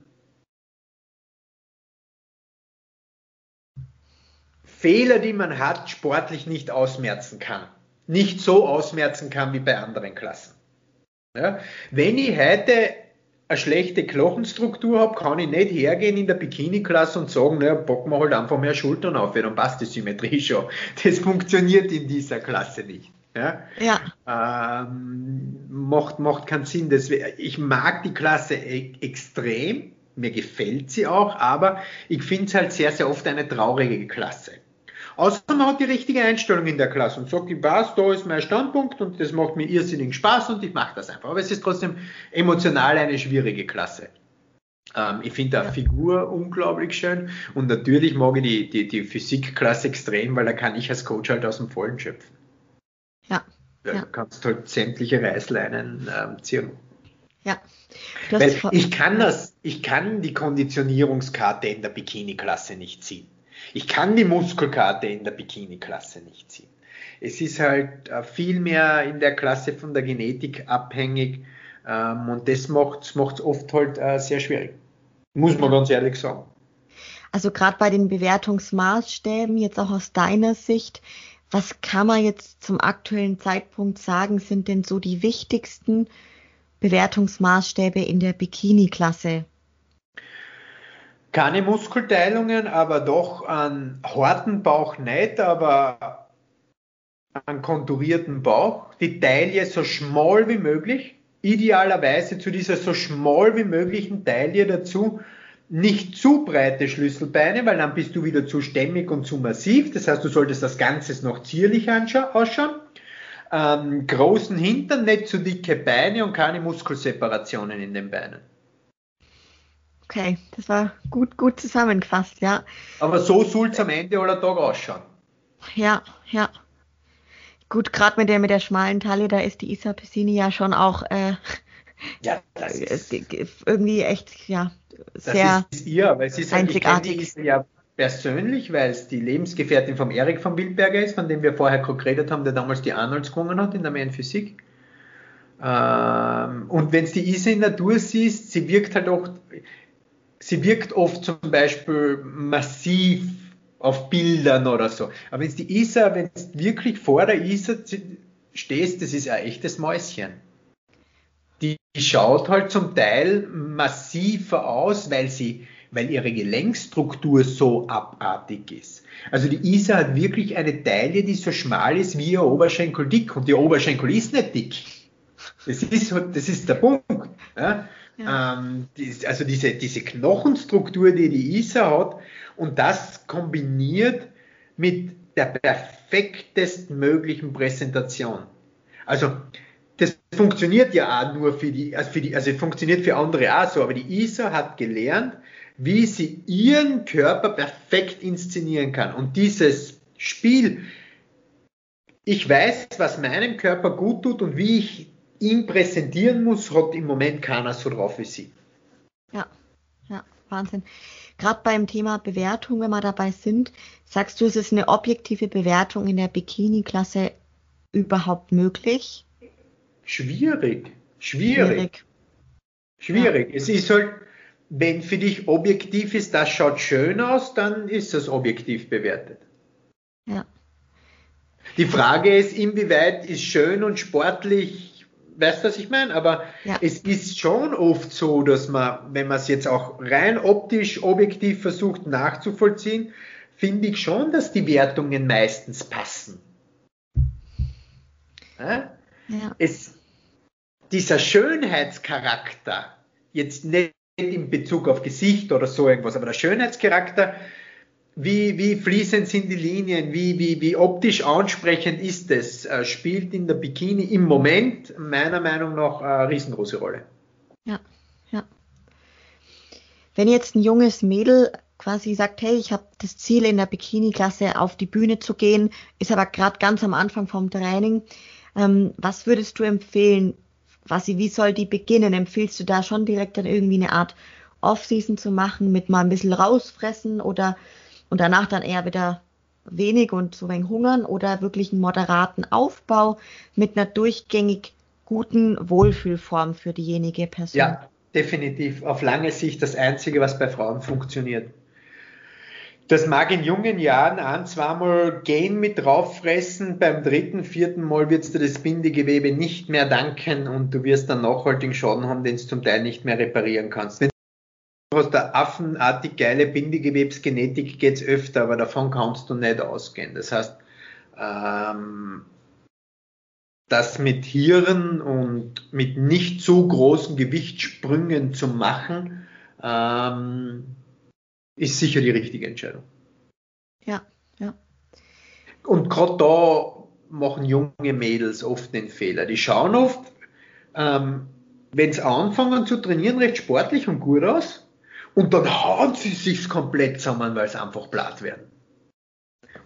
Speaker 2: Fehler, die man hat, sportlich nicht ausmerzen kann. Nicht so ausmerzen kann wie bei anderen Klassen. Ja? Wenn ich heute eine schlechte Knochenstruktur habe, kann ich nicht hergehen in der Bikini-Klasse und sagen, naja, packen wir halt einfach mehr Schultern auf, dann passt die Symmetrie schon. (laughs) Das funktioniert in dieser Klasse nicht. Ja. ja. Ähm, macht, macht keinen Sinn. Deswegen, ich mag die Klasse e extrem, mir gefällt sie auch, aber ich finde es halt sehr, sehr oft eine traurige Klasse. Außer man hat die richtige Einstellung in der Klasse und sagt, ich weiß, da ist mein Standpunkt und das macht mir irrsinnigen Spaß und ich mache das einfach. Aber es ist trotzdem emotional eine schwierige Klasse. Ähm, ich finde ja. Figur unglaublich schön und natürlich mag ich die, die, die Physikklasse extrem, weil da kann ich als Coach halt aus dem Vollen schöpfen. Ja. Du ja. kannst halt sämtliche Reißleinen ähm, ziehen. Ja. Weil ich kann das, ich kann die Konditionierungskarte in der Bikini-Klasse nicht ziehen. Ich kann die Muskelkarte in der Bikini-Klasse nicht ziehen. Es ist halt äh, viel mehr in der Klasse von der Genetik abhängig ähm, und das macht es oft halt äh, sehr schwierig. Muss man ganz ehrlich sagen.
Speaker 1: Also gerade bei den Bewertungsmaßstäben, jetzt auch aus deiner Sicht, was kann man jetzt zum aktuellen Zeitpunkt sagen, sind denn so die wichtigsten Bewertungsmaßstäbe in der Bikini-Klasse?
Speaker 2: Keine Muskelteilungen, aber doch einen harten Bauch nicht, aber einen konturierten Bauch. Die Taille so schmal wie möglich. Idealerweise zu dieser so schmal wie möglichen Taille dazu nicht zu breite Schlüsselbeine, weil dann bist du wieder zu stämmig und zu massiv. Das heißt, du solltest das Ganze noch zierlich ausschauen. Ähm, großen Hintern, nicht zu dicke Beine und keine Muskelseparationen in den Beinen.
Speaker 1: Okay, das war gut, gut zusammengefasst, ja.
Speaker 2: Aber so soll es am Ende aller Tag ausschauen.
Speaker 1: Ja, ja. Gut, gerade mit der, mit der schmalen Taille, da ist die Isa Pessini ja schon auch äh, (laughs) ja, das ist, irgendwie echt, ja, sehr
Speaker 2: das ist ihr, weil sie ist einzigartig. Die ja persönlich, weil es die Lebensgefährtin vom Erik von Wildberger ist, von dem wir vorher geredet haben, der damals die Arnolds gewonnen hat in der Main Physik. Ähm, und wenn es die Isa in Natur siehst, sie wirkt halt auch, sie wirkt oft zum Beispiel massiv auf Bildern oder so. Aber wenn es die Isa, wenn du wirklich vor der Isa stehst, das ist ein echtes Mäuschen. Die schaut halt zum Teil massiver aus, weil sie, weil ihre Gelenkstruktur so abartig ist. Also die Isa hat wirklich eine Taille, die so schmal ist wie ihr Oberschenkel dick und ihr Oberschenkel ist nicht dick. Das ist, das ist der Punkt. Ja? Ähm, die, also diese, diese Knochenstruktur, die die ISA hat, und das kombiniert mit der perfektesten möglichen Präsentation. Also das funktioniert ja auch nur für die, also für die, also funktioniert für andere auch so, aber die ISA hat gelernt, wie sie ihren Körper perfekt inszenieren kann. Und dieses Spiel, ich weiß, was meinem Körper gut tut und wie ich ihn präsentieren muss, hat im Moment keiner so drauf wie sie.
Speaker 1: Ja, ja, Wahnsinn. gerade beim Thema Bewertung, wenn wir dabei sind, sagst du, es ist eine objektive Bewertung in der Bikini-Klasse überhaupt möglich?
Speaker 2: Schwierig. Schwierig. Schwierig. Schwierig. Ja. Es ist halt, wenn für dich objektiv ist, das schaut schön aus, dann ist es objektiv bewertet.
Speaker 1: Ja.
Speaker 2: Die Frage ist, inwieweit ist schön und sportlich, weißt du, was ich meine? Aber ja. es ist schon oft so, dass man, wenn man es jetzt auch rein optisch objektiv versucht nachzuvollziehen, finde ich schon, dass die Wertungen meistens passen. Ja? Ja. Es, dieser Schönheitscharakter, jetzt nicht in Bezug auf Gesicht oder so irgendwas, aber der Schönheitscharakter, wie, wie fließend sind die Linien, wie, wie, wie optisch ansprechend ist es, äh, spielt in der Bikini im Moment meiner Meinung nach eine riesengroße Rolle.
Speaker 1: Ja, ja. Wenn jetzt ein junges Mädel quasi sagt, hey, ich habe das Ziel in der Bikini-Klasse auf die Bühne zu gehen, ist aber gerade ganz am Anfang vom Training, ähm, was würdest du empfehlen? Was, wie soll die beginnen? Empfiehlst du da schon direkt dann irgendwie eine Art Off-Season zu machen, mit mal ein bisschen rausfressen oder und danach dann eher wieder wenig und so wenig hungern oder wirklich einen moderaten Aufbau mit einer durchgängig guten Wohlfühlform für diejenige Person?
Speaker 2: Ja, definitiv. Auf lange Sicht das Einzige, was bei Frauen funktioniert. Das mag in jungen Jahren ein, zweimal gehen mit drauffressen, beim dritten, vierten Mal es dir das Bindegewebe nicht mehr danken und du wirst dann nachhaltigen Schaden haben, den du zum Teil nicht mehr reparieren kannst. Wenn hast eine affenartig geile Bindegewebsgenetik, geht's öfter, aber davon kannst du nicht ausgehen. Das heißt, ähm, das mit Hirn und mit nicht so großen Gewichtssprüngen zu machen, ähm, ist sicher die richtige Entscheidung.
Speaker 1: Ja, ja.
Speaker 2: Und gerade da machen junge Mädels oft den Fehler. Die schauen oft, ähm, wenn sie anfangen zu trainieren, recht sportlich und gut aus. Und dann hauen sie sich komplett zusammen, weil sie einfach platt werden.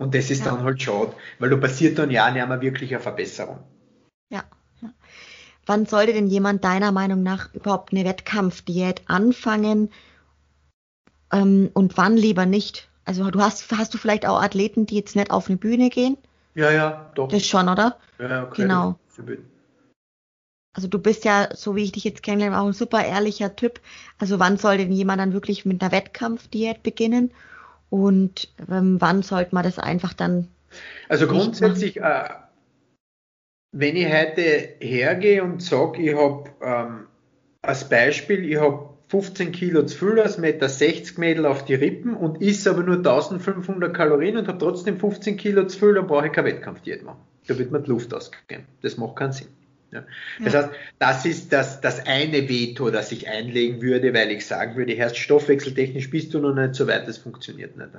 Speaker 2: Und das ist ja. dann halt schade, weil da passiert dann ja nicht mehr wirklich eine Verbesserung.
Speaker 1: Ja. ja. Wann sollte denn jemand deiner Meinung nach überhaupt eine Wettkampfdiät anfangen ähm, und wann lieber nicht? Also du hast, hast du vielleicht auch Athleten, die jetzt nicht auf eine Bühne gehen?
Speaker 2: Ja, ja, doch.
Speaker 1: Das schon, oder?
Speaker 2: Ja,
Speaker 1: okay. Genau. Also du bist ja, so wie ich dich jetzt kennenlerne, auch ein super ehrlicher Typ. Also wann soll denn jemand dann wirklich mit einer Wettkampfdiät beginnen? Und ähm, wann sollte man das einfach dann?
Speaker 2: Also grundsätzlich, äh, wenn ich heute hergehe und sage, ich habe ähm, als Beispiel, ich habe 15 Kilo zu viel als Meter 60 Mädel auf die Rippen und isst aber nur 1500 Kalorien und habe trotzdem 15 Kilo zu viel, dann brauche ich keine Wettkampfdiät machen. Da wird mir die Luft ausgehen. Das macht keinen Sinn. Ja. Das heißt, das ist das, das eine Veto, das ich einlegen würde, weil ich sagen würde, erst stoffwechseltechnisch bist du noch nicht so weit, das funktioniert nicht.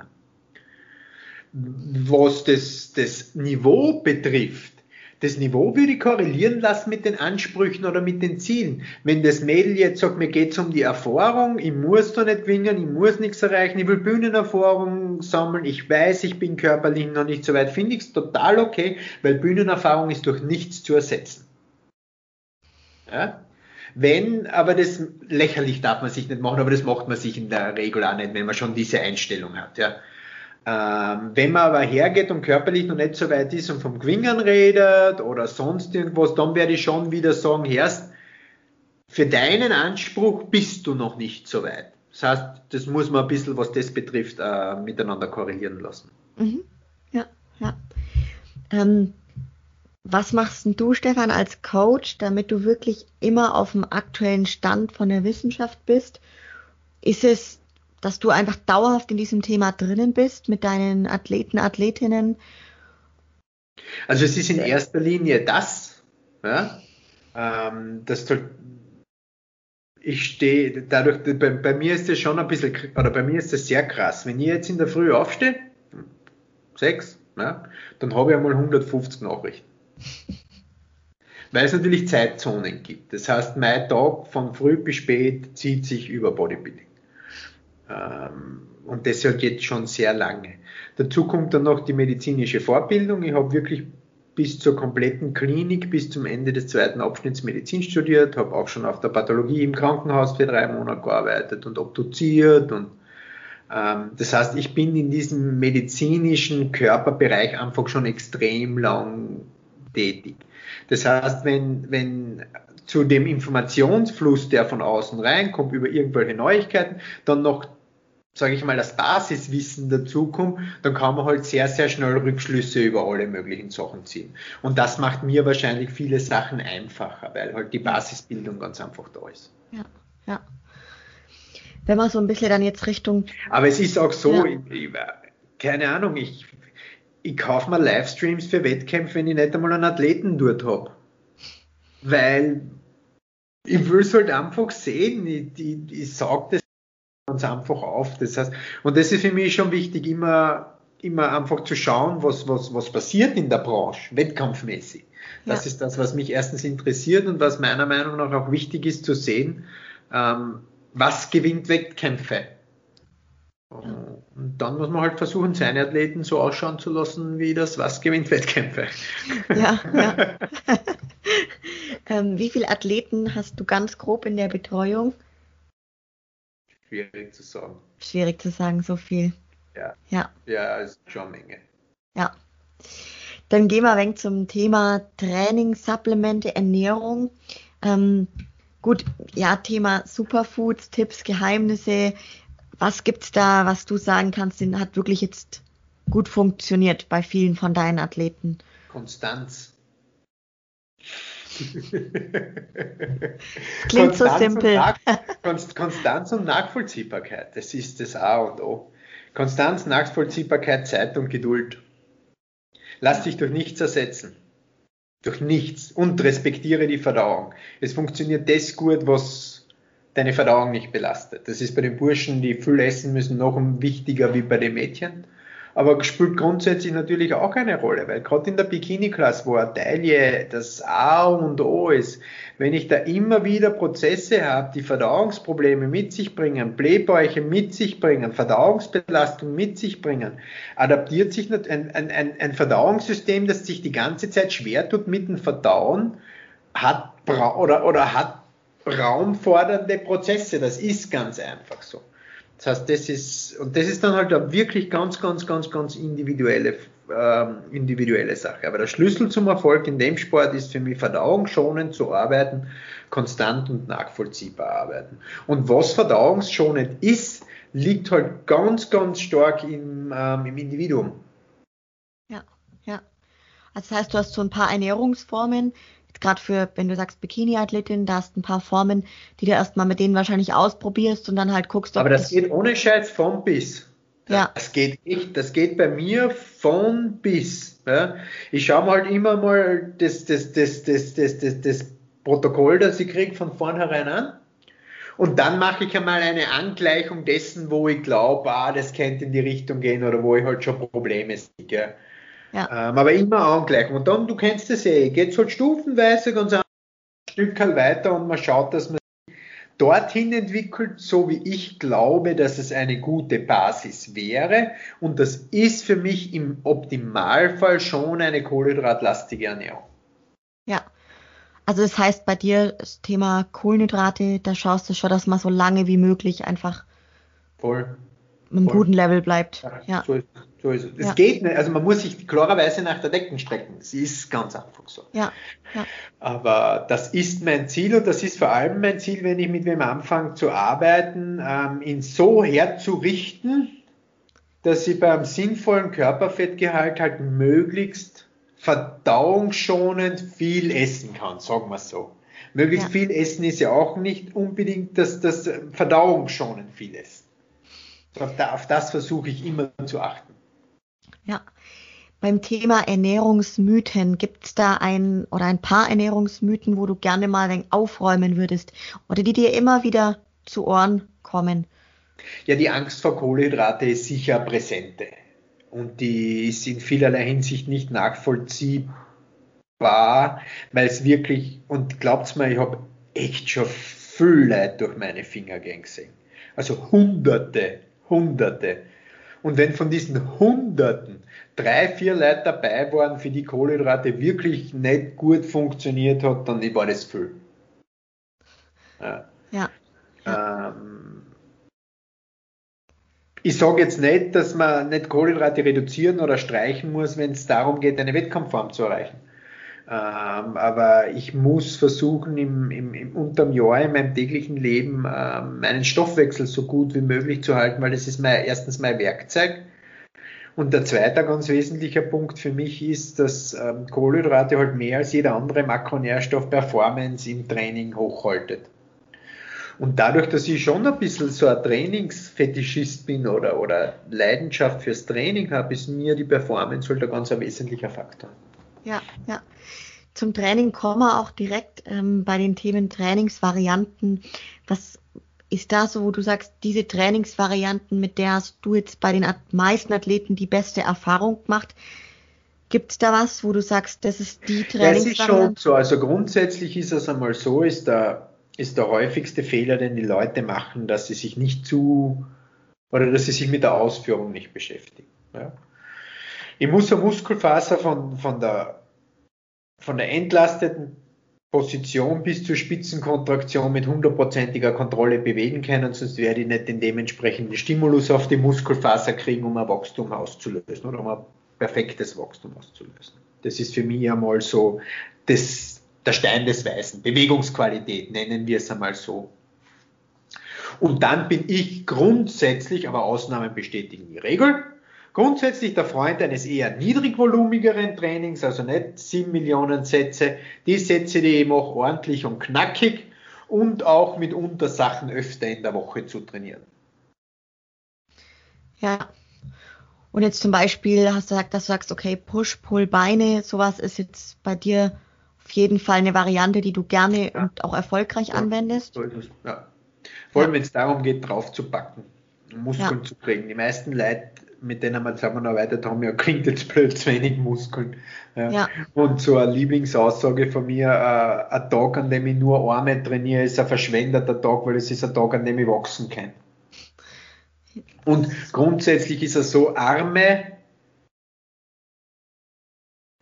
Speaker 2: Was das, das Niveau betrifft, das Niveau würde ich korrelieren lassen mit den Ansprüchen oder mit den Zielen. Wenn das Mädel jetzt sagt, mir geht es um die Erfahrung, ich muss da nicht gewinnen, ich muss nichts erreichen, ich will Bühnenerfahrung sammeln, ich weiß, ich bin körperlich noch nicht so weit, finde ich es total okay, weil Bühnenerfahrung ist durch nichts zu ersetzen. Ja? Wenn, aber das lächerlich darf man sich nicht machen, aber das macht man sich in der Regel auch nicht, wenn man schon diese Einstellung hat. Ja? Ähm, wenn man aber hergeht und körperlich noch nicht so weit ist und vom Gewingern redet oder sonst irgendwas, dann werde ich schon wieder sagen, Herst, für deinen Anspruch bist du noch nicht so weit. Das heißt, das muss man ein bisschen, was das betrifft, äh, miteinander korrelieren lassen.
Speaker 1: Mhm. Ja, ja. Ähm, was machst du, Stefan, als Coach, damit du wirklich immer auf dem aktuellen Stand von der Wissenschaft bist? Ist es dass du einfach dauerhaft in diesem Thema drinnen bist mit deinen Athleten, Athletinnen?
Speaker 2: Also es ist in erster Linie das, ja, ähm, dass du, ich stehe, dadurch, bei, bei, mir ist das schon ein bisschen, oder bei mir ist das sehr krass. Wenn ich jetzt in der Früh aufstehe, sechs, ja, dann habe ich einmal 150 Nachrichten. (laughs) Weil es natürlich Zeitzonen gibt. Das heißt, mein Tag von früh bis spät zieht sich über Bodybuilding. Ähm, und deshalb jetzt schon sehr lange. Dazu kommt dann noch die medizinische Fortbildung. Ich habe wirklich bis zur kompletten Klinik, bis zum Ende des zweiten Abschnitts Medizin studiert, habe auch schon auf der Pathologie im Krankenhaus für drei Monate gearbeitet und obduziert und Ähm, das heißt, ich bin in diesem medizinischen Körperbereich einfach schon extrem lang tätig. Das heißt, wenn, wenn zu dem Informationsfluss, der von außen reinkommt, über irgendwelche Neuigkeiten, dann noch, sage ich mal, das Basiswissen dazukommt, dann kann man halt sehr, sehr schnell Rückschlüsse über alle möglichen Sachen ziehen. Und das macht mir wahrscheinlich viele Sachen einfacher, weil halt die Basisbildung ganz einfach da ist.
Speaker 1: Ja, ja. Wenn man so ein bisschen dann jetzt Richtung.
Speaker 2: Aber es ist auch so, ja. ich, ich, keine Ahnung, ich, ich kaufe mir Livestreams für Wettkämpfe, wenn ich nicht einmal einen Athleten dort habe. Weil ich will es halt einfach sehen. Ich, ich, ich saug das ganz einfach auf. Das heißt, und das ist für mich schon wichtig, immer, immer einfach zu schauen, was, was, was passiert in der Branche, wettkampfmäßig. Das ja. ist das, was mich erstens interessiert und was meiner Meinung nach auch wichtig ist zu sehen, ähm, was gewinnt Wettkämpfe. Und dann muss man halt versuchen, seine Athleten so ausschauen zu lassen, wie das was gewinnt Wettkämpfe.
Speaker 1: Ja, ja. (laughs) (laughs) ähm, wie viele Athleten hast du ganz grob in der Betreuung?
Speaker 2: Schwierig zu sagen.
Speaker 1: Schwierig zu sagen, so viel.
Speaker 2: Ja.
Speaker 1: Ja,
Speaker 2: ja ist schon eine Menge.
Speaker 1: Ja. Dann gehen wir ein wenig zum Thema Training, Supplemente, Ernährung. Ähm, gut, ja, Thema Superfoods, Tipps, Geheimnisse. Was gibt's da, was du sagen kannst, den hat wirklich jetzt gut funktioniert bei vielen von deinen Athleten?
Speaker 2: Konstanz. (laughs)
Speaker 1: Klingt Konstanz so simpel.
Speaker 2: Und Konstanz und Nachvollziehbarkeit, das ist das A und O. Konstanz, Nachvollziehbarkeit, Zeit und Geduld. Lass dich durch nichts ersetzen. Durch nichts. Und respektiere die Verdauung. Es funktioniert das gut, was deine Verdauung nicht belastet. Das ist bei den Burschen, die viel essen müssen, noch wichtiger wie bei den Mädchen. Aber spielt grundsätzlich natürlich auch eine Rolle, weil gerade in der Bikini-Klasse, wo eine Taille das A und O ist, wenn ich da immer wieder Prozesse habe, die Verdauungsprobleme mit sich bringen, Blähbäuche mit sich bringen, Verdauungsbelastung mit sich bringen, adaptiert sich ein, ein, ein, Verdauungssystem, das sich die ganze Zeit schwer tut mit dem Verdauen, hat oder, oder hat raumfordernde Prozesse. Das ist ganz einfach so. Das heißt, das ist, und das ist dann halt eine wirklich ganz, ganz, ganz, ganz individuelle, ähm, individuelle Sache. Aber der Schlüssel zum Erfolg in dem Sport ist für mich verdauungsschonend zu arbeiten, konstant und nachvollziehbar arbeiten. Und was verdauungsschonend ist, liegt halt ganz, ganz stark im, ähm, im Individuum.
Speaker 1: Ja, ja. Also das heißt, du hast so ein paar Ernährungsformen, gerade für, wenn du sagst Bikini-Athletin, da hast ein paar Formen, die du erstmal mit denen wahrscheinlich ausprobierst und dann halt guckst,
Speaker 2: ob Aber das, geht ohne Scheiß von bis. Ja. Das geht echt, das geht bei mir von bis. Ja. Ich schaue mir halt immer mal das, das, das, das, das, das, das Protokoll, das ich kriege, von vornherein an. Und dann mache ich einmal eine Angleichung dessen, wo ich glaube, ah, das könnte in die Richtung gehen oder wo ich halt schon Probleme sehe. Ja. Ähm, aber immer angleichen. Und dann, du kennst das eh, geht es halt stufenweise ganz ein Stück weiter und man schaut, dass man dorthin entwickelt, so wie ich glaube, dass es eine gute Basis wäre. Und das ist für mich im Optimalfall schon eine kohlenhydratlastige Ernährung.
Speaker 1: Ja. Also das heißt bei dir das Thema Kohlenhydrate, da schaust du schon, dass man so lange wie möglich einfach
Speaker 2: Voll
Speaker 1: einem guten Level bleibt. Ja.
Speaker 2: So ist, so ist es. Es ja. geht nicht, also man muss sich klarerweise nach der Decken strecken. Es ist ganz einfach so.
Speaker 1: Ja. ja.
Speaker 2: Aber das ist mein Ziel und das ist vor allem mein Ziel, wenn ich mit wem anfange zu arbeiten, ähm, ihn so herzurichten, dass ich beim sinnvollen Körperfettgehalt halt möglichst verdauungsschonend viel essen kann, sagen wir so. Möglichst ja. viel essen ist ja auch nicht unbedingt das, das verdauungsschonend viel essen. Auf das versuche ich immer zu achten.
Speaker 1: Ja. Beim Thema Ernährungsmythen, gibt es da ein oder ein paar Ernährungsmythen, wo du gerne mal ein aufräumen würdest oder die dir immer wieder zu Ohren kommen?
Speaker 2: Ja, die Angst vor Kohlenhydrate ist sicher präsente und die ist in vielerlei Hinsicht nicht nachvollziehbar, weil es wirklich, und glaubt's mir, ich habe echt schon viel Leid durch meine Finger gesehen. Also hunderte Hunderte. Und wenn von diesen Hunderten drei, vier Leute dabei waren, für die Kohlenhydrate wirklich nicht gut funktioniert hat, dann war das viel.
Speaker 1: Ja. ja.
Speaker 2: Ähm, ich sage jetzt nicht, dass man nicht Kohlenhydrate reduzieren oder streichen muss, wenn es darum geht, eine Wettkampfform zu erreichen. Ähm, aber ich muss versuchen, im, im, im unterm Jahr in meinem täglichen Leben ähm, meinen Stoffwechsel so gut wie möglich zu halten, weil das ist mein, erstens mein Werkzeug. Und der zweite ganz wesentliche Punkt für mich ist, dass ähm, Kohlenhydrate halt mehr als jeder andere Makronährstoff Performance im Training hochhaltet. Und dadurch, dass ich schon ein bisschen so ein Trainingsfetischist bin oder, oder Leidenschaft fürs Training habe, ist mir die Performance halt ein ganz wesentlicher Faktor.
Speaker 1: Ja, ja. Zum Training kommen wir auch direkt ähm, bei den Themen Trainingsvarianten. Was ist da so, wo du sagst, diese Trainingsvarianten, mit der hast du jetzt bei den meisten Athleten die beste Erfahrung gemacht? Gibt es da was, wo du sagst, das ist die Trainingsvariante?
Speaker 2: Ja, es ist schon so. Also grundsätzlich ist es einmal so, ist der, ist der häufigste Fehler, den die Leute machen, dass sie sich nicht zu oder dass sie sich mit der Ausführung nicht beschäftigen. Ja? Ich muss eine Muskelfaser von, von, der, von der entlasteten Position bis zur Spitzenkontraktion mit hundertprozentiger Kontrolle bewegen können, sonst werde ich nicht den dementsprechenden Stimulus auf die Muskelfaser kriegen, um ein Wachstum auszulösen oder um ein perfektes Wachstum auszulösen. Das ist für mich einmal so das, der Stein des Weißen, Bewegungsqualität nennen wir es einmal so. Und dann bin ich grundsätzlich, aber Ausnahmen bestätigen die Regel, Grundsätzlich der Freund eines eher niedrigvolumigeren Trainings, also nicht 7 Millionen Sätze. Die Sätze, die ich mache, ordentlich und knackig und auch mit Untersachen öfter in der Woche zu trainieren.
Speaker 1: Ja. Und jetzt zum Beispiel hast du gesagt, dass du sagst, okay, Push, Pull, Beine, sowas ist jetzt bei dir auf jeden Fall eine Variante, die du gerne ja. und auch erfolgreich ja, anwendest. So ist es,
Speaker 2: ja. Vor allem, wenn es darum geht, drauf zu packen, Muskeln zu kriegen. Die meisten Leute mit denen wir zusammenarbeitet haben, ja, klingt jetzt blöd, zu wenig Muskeln. Ja. ja. Und so eine Lieblingsaussage von mir, äh, ein Tag, an dem ich nur Arme trainiere, ist ein verschwendeter Tag, weil es ist ein Tag, an dem ich wachsen kann. Und grundsätzlich ist er so, Arme,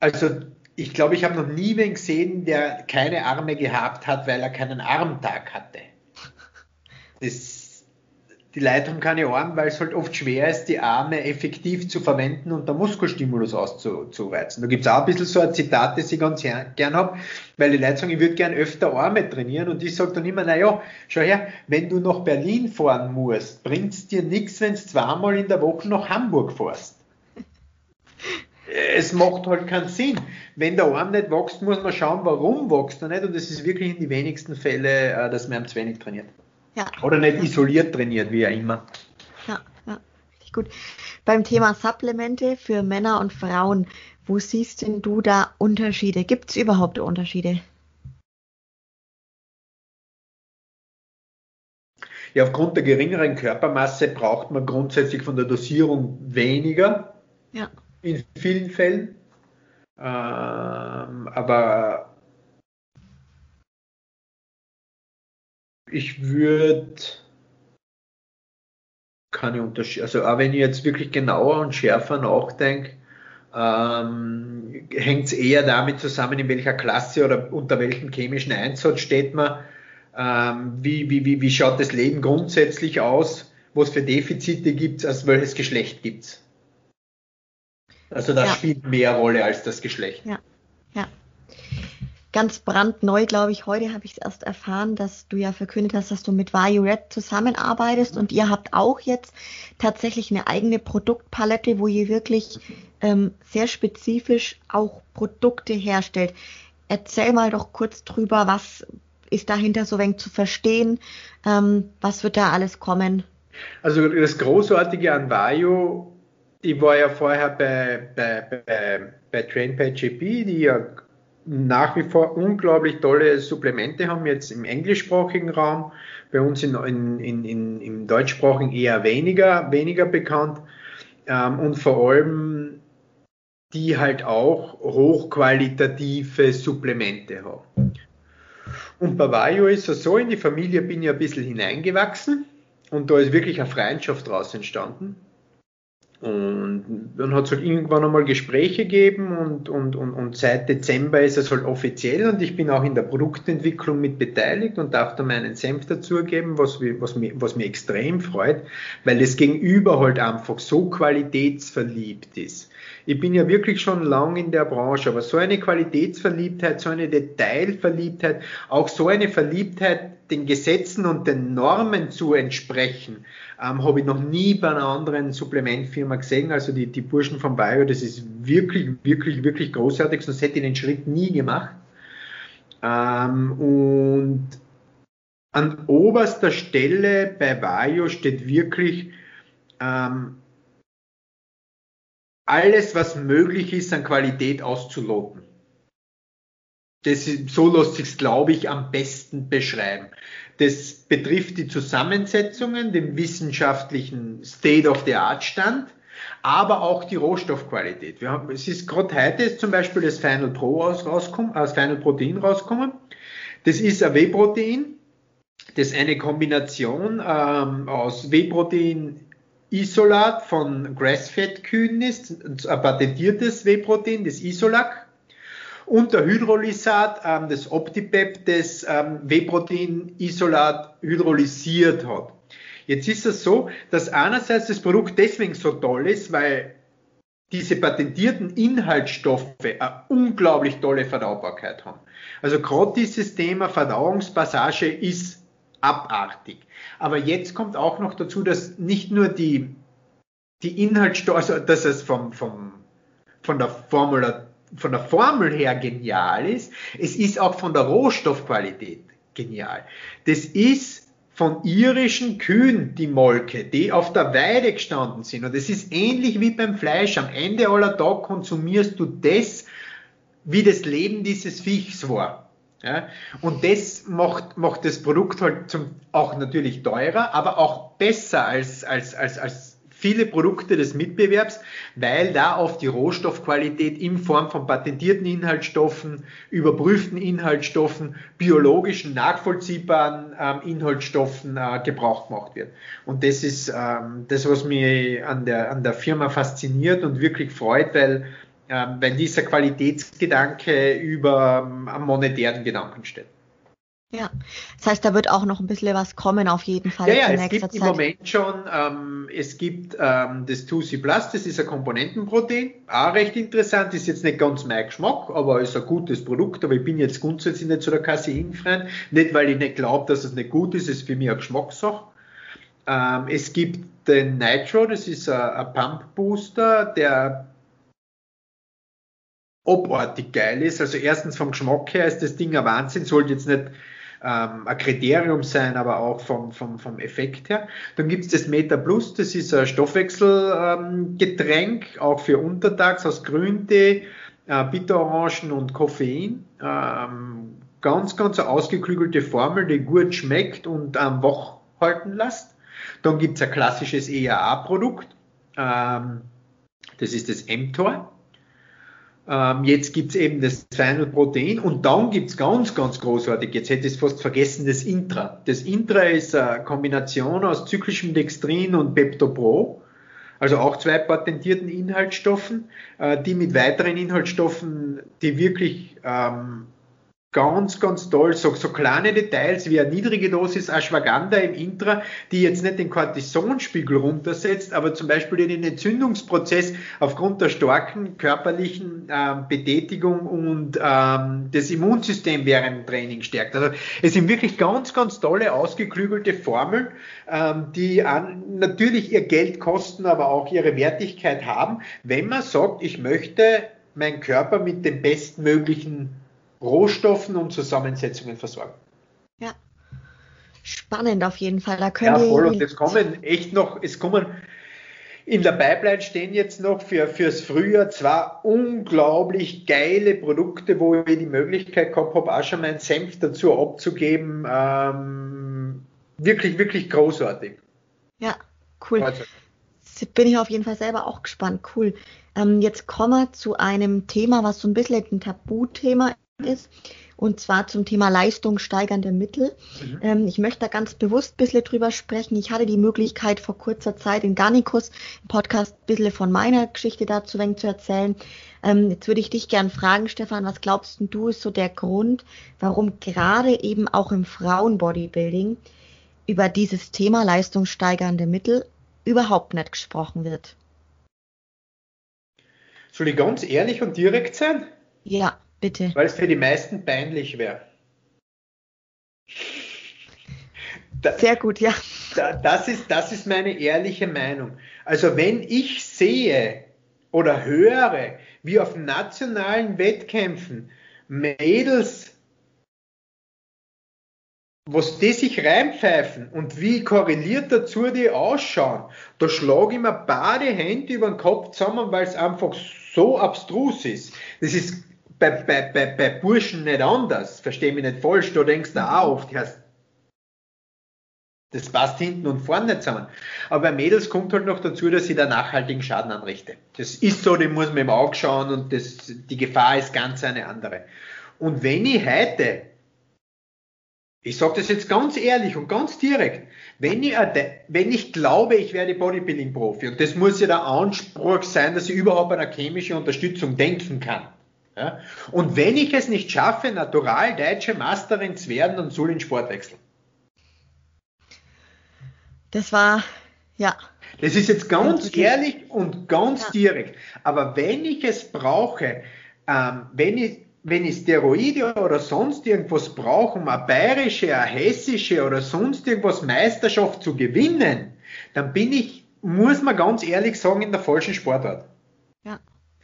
Speaker 2: also ich glaube, ich habe noch nie wen gesehen, der keine Arme gehabt hat, weil er keinen Armtag hatte. Das die Leute haben keine Arme, weil es halt oft schwer ist, die Arme effektiv zu verwenden und der Muskelstimulus auszureizen. Da gibt es auch ein bisschen so ein Zitat, das ich ganz gern habe, weil die Leute sagen, ich würde gern öfter Arme trainieren und ich sage dann immer, naja, schau her, wenn du nach Berlin fahren musst, bringt es dir nichts, wenn du zweimal in der Woche nach Hamburg fährst. Es macht halt keinen Sinn. Wenn der Arm nicht wächst, muss man schauen, warum wächst er nicht und es ist wirklich in die wenigsten Fälle, äh, dass man zu wenig trainiert. Ja. Oder nicht isoliert trainiert, wie auch immer.
Speaker 1: Ja, ja, richtig gut. Beim Thema Supplemente für Männer und Frauen, wo siehst denn du da Unterschiede? Gibt es überhaupt Unterschiede?
Speaker 2: Ja, aufgrund der geringeren Körpermasse braucht man grundsätzlich von der Dosierung weniger. Ja. In vielen Fällen. Ähm, aber ich würde keine Unterschiede, also auch wenn ich jetzt wirklich genauer und schärfer nachdenke, ähm, hängt es eher damit zusammen, in welcher Klasse oder unter welchem chemischen Einsatz steht man, ähm, wie, wie, wie, wie schaut das Leben grundsätzlich aus, was für Defizite gibt es, als welches Geschlecht gibt es. Also das ja. spielt mehr Rolle als das Geschlecht.
Speaker 1: Ja, ja ganz brandneu, glaube ich. Heute habe ich es erst erfahren, dass du ja verkündet hast, dass du mit Red zusammenarbeitest und ihr habt auch jetzt tatsächlich eine eigene Produktpalette, wo ihr wirklich ähm, sehr spezifisch auch Produkte herstellt. Erzähl mal doch kurz drüber, was ist dahinter so wenig zu verstehen, ähm, was wird da alles kommen?
Speaker 2: Also das Großartige an Vario, ich war ja vorher bei, bei, bei, bei TrainPad die ja nach wie vor unglaublich tolle Supplemente haben, jetzt im englischsprachigen Raum, bei uns in, in, in, im deutschsprachigen eher weniger, weniger bekannt ähm, und vor allem die halt auch hochqualitative Supplemente haben. Und bei Vario ist es so, in die Familie bin ich ein bisschen hineingewachsen und da ist wirklich eine Freundschaft draus entstanden. Und dann hat es halt irgendwann einmal Gespräche gegeben und, und, und, und seit Dezember ist es halt offiziell und ich bin auch in der Produktentwicklung mit beteiligt und darf da meinen Senf dazugeben, was, was, mir, was mir extrem freut, weil das Gegenüber halt einfach so qualitätsverliebt ist. Ich bin ja wirklich schon lang in der Branche, aber so eine Qualitätsverliebtheit, so eine Detailverliebtheit, auch so eine Verliebtheit, den Gesetzen und den Normen zu entsprechen, ähm, habe ich noch nie bei einer anderen Supplementfirma gesehen. Also die, die Burschen von Bayer, das ist wirklich, wirklich, wirklich großartig, sonst hätte ich den Schritt nie gemacht. Ähm, und an oberster Stelle bei Bayo steht wirklich ähm, alles, was möglich ist, an Qualität auszuloten. Das, so lässt sich glaube ich, am besten beschreiben. Das betrifft die Zusammensetzungen, den wissenschaftlichen State-of-the-Art-Stand, aber auch die Rohstoffqualität. Wir haben, es ist gerade heute ist zum Beispiel das Final Pro aus, rauskommen, das Final Protein rauskommen. Das ist ein Whey-Protein. Das ist eine Kombination ähm, aus Whey-Protein Isolat von Grassfed-Kühen ist, ein patentiertes Whey-Protein, das Isolac und der Hydrolysat, ähm, das Optipep, das ähm, Whey-Protein-Isolat hydrolysiert hat. Jetzt ist es so, dass einerseits das Produkt deswegen so toll ist, weil diese patentierten Inhaltsstoffe eine unglaublich tolle Verdaubarkeit haben. Also gerade dieses Thema Verdauungspassage ist abartig. Aber jetzt kommt auch noch dazu, dass nicht nur die, die Inhaltsstoffe, also dass es vom, vom, von der Formula von der Formel her genial ist, es ist auch von der Rohstoffqualität genial. Das ist von irischen Kühen die Molke, die auf der Weide gestanden sind. Und es ist ähnlich wie beim Fleisch. Am Ende aller Tag konsumierst du das, wie das Leben dieses Viechs war. Ja? Und das macht, macht das Produkt halt zum, auch natürlich teurer, aber auch besser als, als, als, als viele Produkte des Mitbewerbs, weil da auf die Rohstoffqualität in Form von patentierten Inhaltsstoffen, überprüften Inhaltsstoffen, biologischen, nachvollziehbaren ähm, Inhaltsstoffen äh, Gebrauch gemacht wird. Und das ist ähm, das, was mich an der, an der Firma fasziniert und wirklich freut, weil, ähm, weil dieser Qualitätsgedanke über ähm, am monetären Gedanken steht.
Speaker 1: Ja, das heißt, da wird auch noch ein bisschen was kommen auf jeden Fall.
Speaker 2: Ja, ja, es gibt Zeit. im Moment schon, ähm, es gibt ähm, das 2C Plus, das ist ein Komponentenprotein, auch recht interessant, ist jetzt nicht ganz mein Geschmack, aber ist ein gutes Produkt, aber ich bin jetzt grundsätzlich nicht so der Caseinfreund, nicht weil ich nicht glaube, dass es nicht gut ist, es ist für mich eine Geschmackssache. Ähm, es gibt den Nitro, das ist ein, ein Pump Booster, der obartig geil ist. Also erstens vom Geschmack her ist das Ding ein Wahnsinn, sollte jetzt nicht ähm, ein Kriterium sein, aber auch vom, vom, vom Effekt her. Dann gibt es das Meta Plus, das ist ein Stoffwechselgetränk, ähm, auch für untertags aus Grüntee, äh, Bitterorangen und Koffein. Ähm, ganz, ganz eine ausgeklügelte Formel, die gut schmeckt und am ähm, wach halten lässt. Dann gibt es ein klassisches EAA-Produkt, ähm, das ist das mTOR. Ähm, jetzt gibt's eben das Final Protein und dann gibt's ganz, ganz großartig, jetzt hätte ich es fast vergessen, das Intra. Das Intra ist eine Kombination aus zyklischem Dextrin und Peptopro, also auch zwei patentierten Inhaltsstoffen, äh, die mit weiteren Inhaltsstoffen, die wirklich ähm, ganz, ganz toll. So, so kleine Details wie eine niedrige Dosis Ashwagandha im Intra, die jetzt nicht den Cortisonspiegel runtersetzt, aber zum Beispiel den Entzündungsprozess aufgrund der starken körperlichen ähm, Betätigung und ähm, das Immunsystem während dem Training stärkt. Also es sind wirklich ganz, ganz tolle, ausgeklügelte Formeln, ähm, die an, natürlich ihr Geld kosten, aber auch ihre Wertigkeit haben, wenn man sagt, ich möchte meinen Körper mit dem bestmöglichen Rohstoffen und Zusammensetzungen versorgen.
Speaker 1: Ja, spannend auf jeden Fall. Da können
Speaker 2: ja, voll. Und es kommen echt noch, es kommen in der Pipeline stehen jetzt noch für, fürs Frühjahr zwei unglaublich geile Produkte, wo ich die Möglichkeit gehabt habe, auch schon meinen Senf dazu abzugeben. Ähm, wirklich, wirklich großartig.
Speaker 1: Ja, cool. Also. Bin ich auf jeden Fall selber auch gespannt. Cool. Ähm, jetzt kommen wir zu einem Thema, was so ein bisschen ein Tabuthema ist. und zwar zum Thema leistungssteigernde Mittel. Mhm. Ähm, ich möchte da ganz bewusst ein bisschen drüber sprechen. Ich hatte die Möglichkeit vor kurzer Zeit in Garnicus im Podcast ein bisschen von meiner Geschichte dazu zu erzählen. Ähm, jetzt würde ich dich gern fragen, Stefan, was glaubst du ist so der Grund, warum gerade eben auch im Frauenbodybuilding über dieses Thema leistungssteigernde Mittel überhaupt nicht gesprochen wird?
Speaker 2: Soll ich ganz ehrlich und direkt sein?
Speaker 1: Ja, bitte.
Speaker 2: Weil es für die meisten peinlich wäre.
Speaker 1: Sehr gut, ja.
Speaker 2: das, ist, das ist meine ehrliche Meinung. Also wenn ich sehe oder höre, wie auf nationalen Wettkämpfen Mädels was die sich reinpfeifen und wie korreliert dazu die ausschauen, da schlage ich mir beide Hände über den Kopf zusammen, weil es einfach so abstrus ist. Das ist bei, bei, bei, bei Burschen nicht anders, verstehe mich nicht falsch, da denkst du auch oft, das passt hinten und vorne nicht zusammen. Aber bei Mädels kommt halt noch dazu, dass ich da nachhaltigen Schaden anrichte. Das ist so, den muss man im Auge schauen und das, die Gefahr ist ganz eine andere. Und wenn ich heute ich sage das jetzt ganz ehrlich und ganz direkt. Wenn ich, wenn ich glaube, ich werde Bodybuilding-Profi, und das muss ja der Anspruch sein, dass ich überhaupt an eine chemische Unterstützung denken kann. Ja? Und wenn ich es nicht schaffe, natural deutsche Masterin zu werden, dann soll ich in Sport wechseln.
Speaker 1: Das war, ja.
Speaker 2: Das ist jetzt ganz ehrlich und ganz ja. direkt. Aber wenn ich es brauche, ähm, wenn ich wenn ich Steroide oder sonst irgendwas brauche, um eine bayerische, eine hessische oder sonst irgendwas Meisterschaft zu gewinnen, dann bin ich, muss man ganz ehrlich sagen, in der falschen Sportart.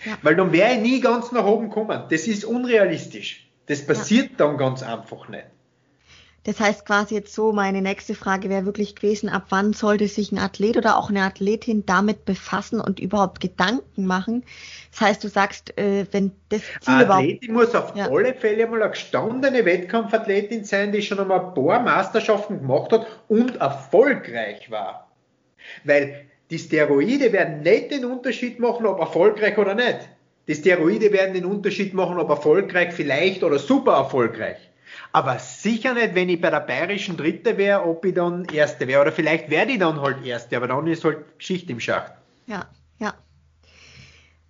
Speaker 2: Ja. Weil dann wäre ich nie ganz nach oben kommen. Das ist unrealistisch. Das passiert ja. dann ganz einfach nicht.
Speaker 1: Das heißt quasi jetzt so, meine nächste Frage wäre wirklich gewesen, ab wann sollte sich ein Athlet oder auch eine Athletin damit befassen und überhaupt Gedanken machen? Das heißt, du sagst, äh, wenn das
Speaker 2: Ziel eine Athletin muss auf ja. alle Fälle mal eine gestandene Wettkampfathletin sein, die schon einmal ein paar Meisterschaften gemacht hat und erfolgreich war. Weil die Steroide werden nicht den Unterschied machen, ob erfolgreich oder nicht. Die Steroide werden den Unterschied machen, ob erfolgreich vielleicht oder super erfolgreich. Aber sicher nicht, wenn ich bei der bayerischen Dritte wäre, ob ich dann Erste wäre. Oder vielleicht werde ich dann halt Erste, aber dann ist halt Schicht im Schacht.
Speaker 1: Ja, ja.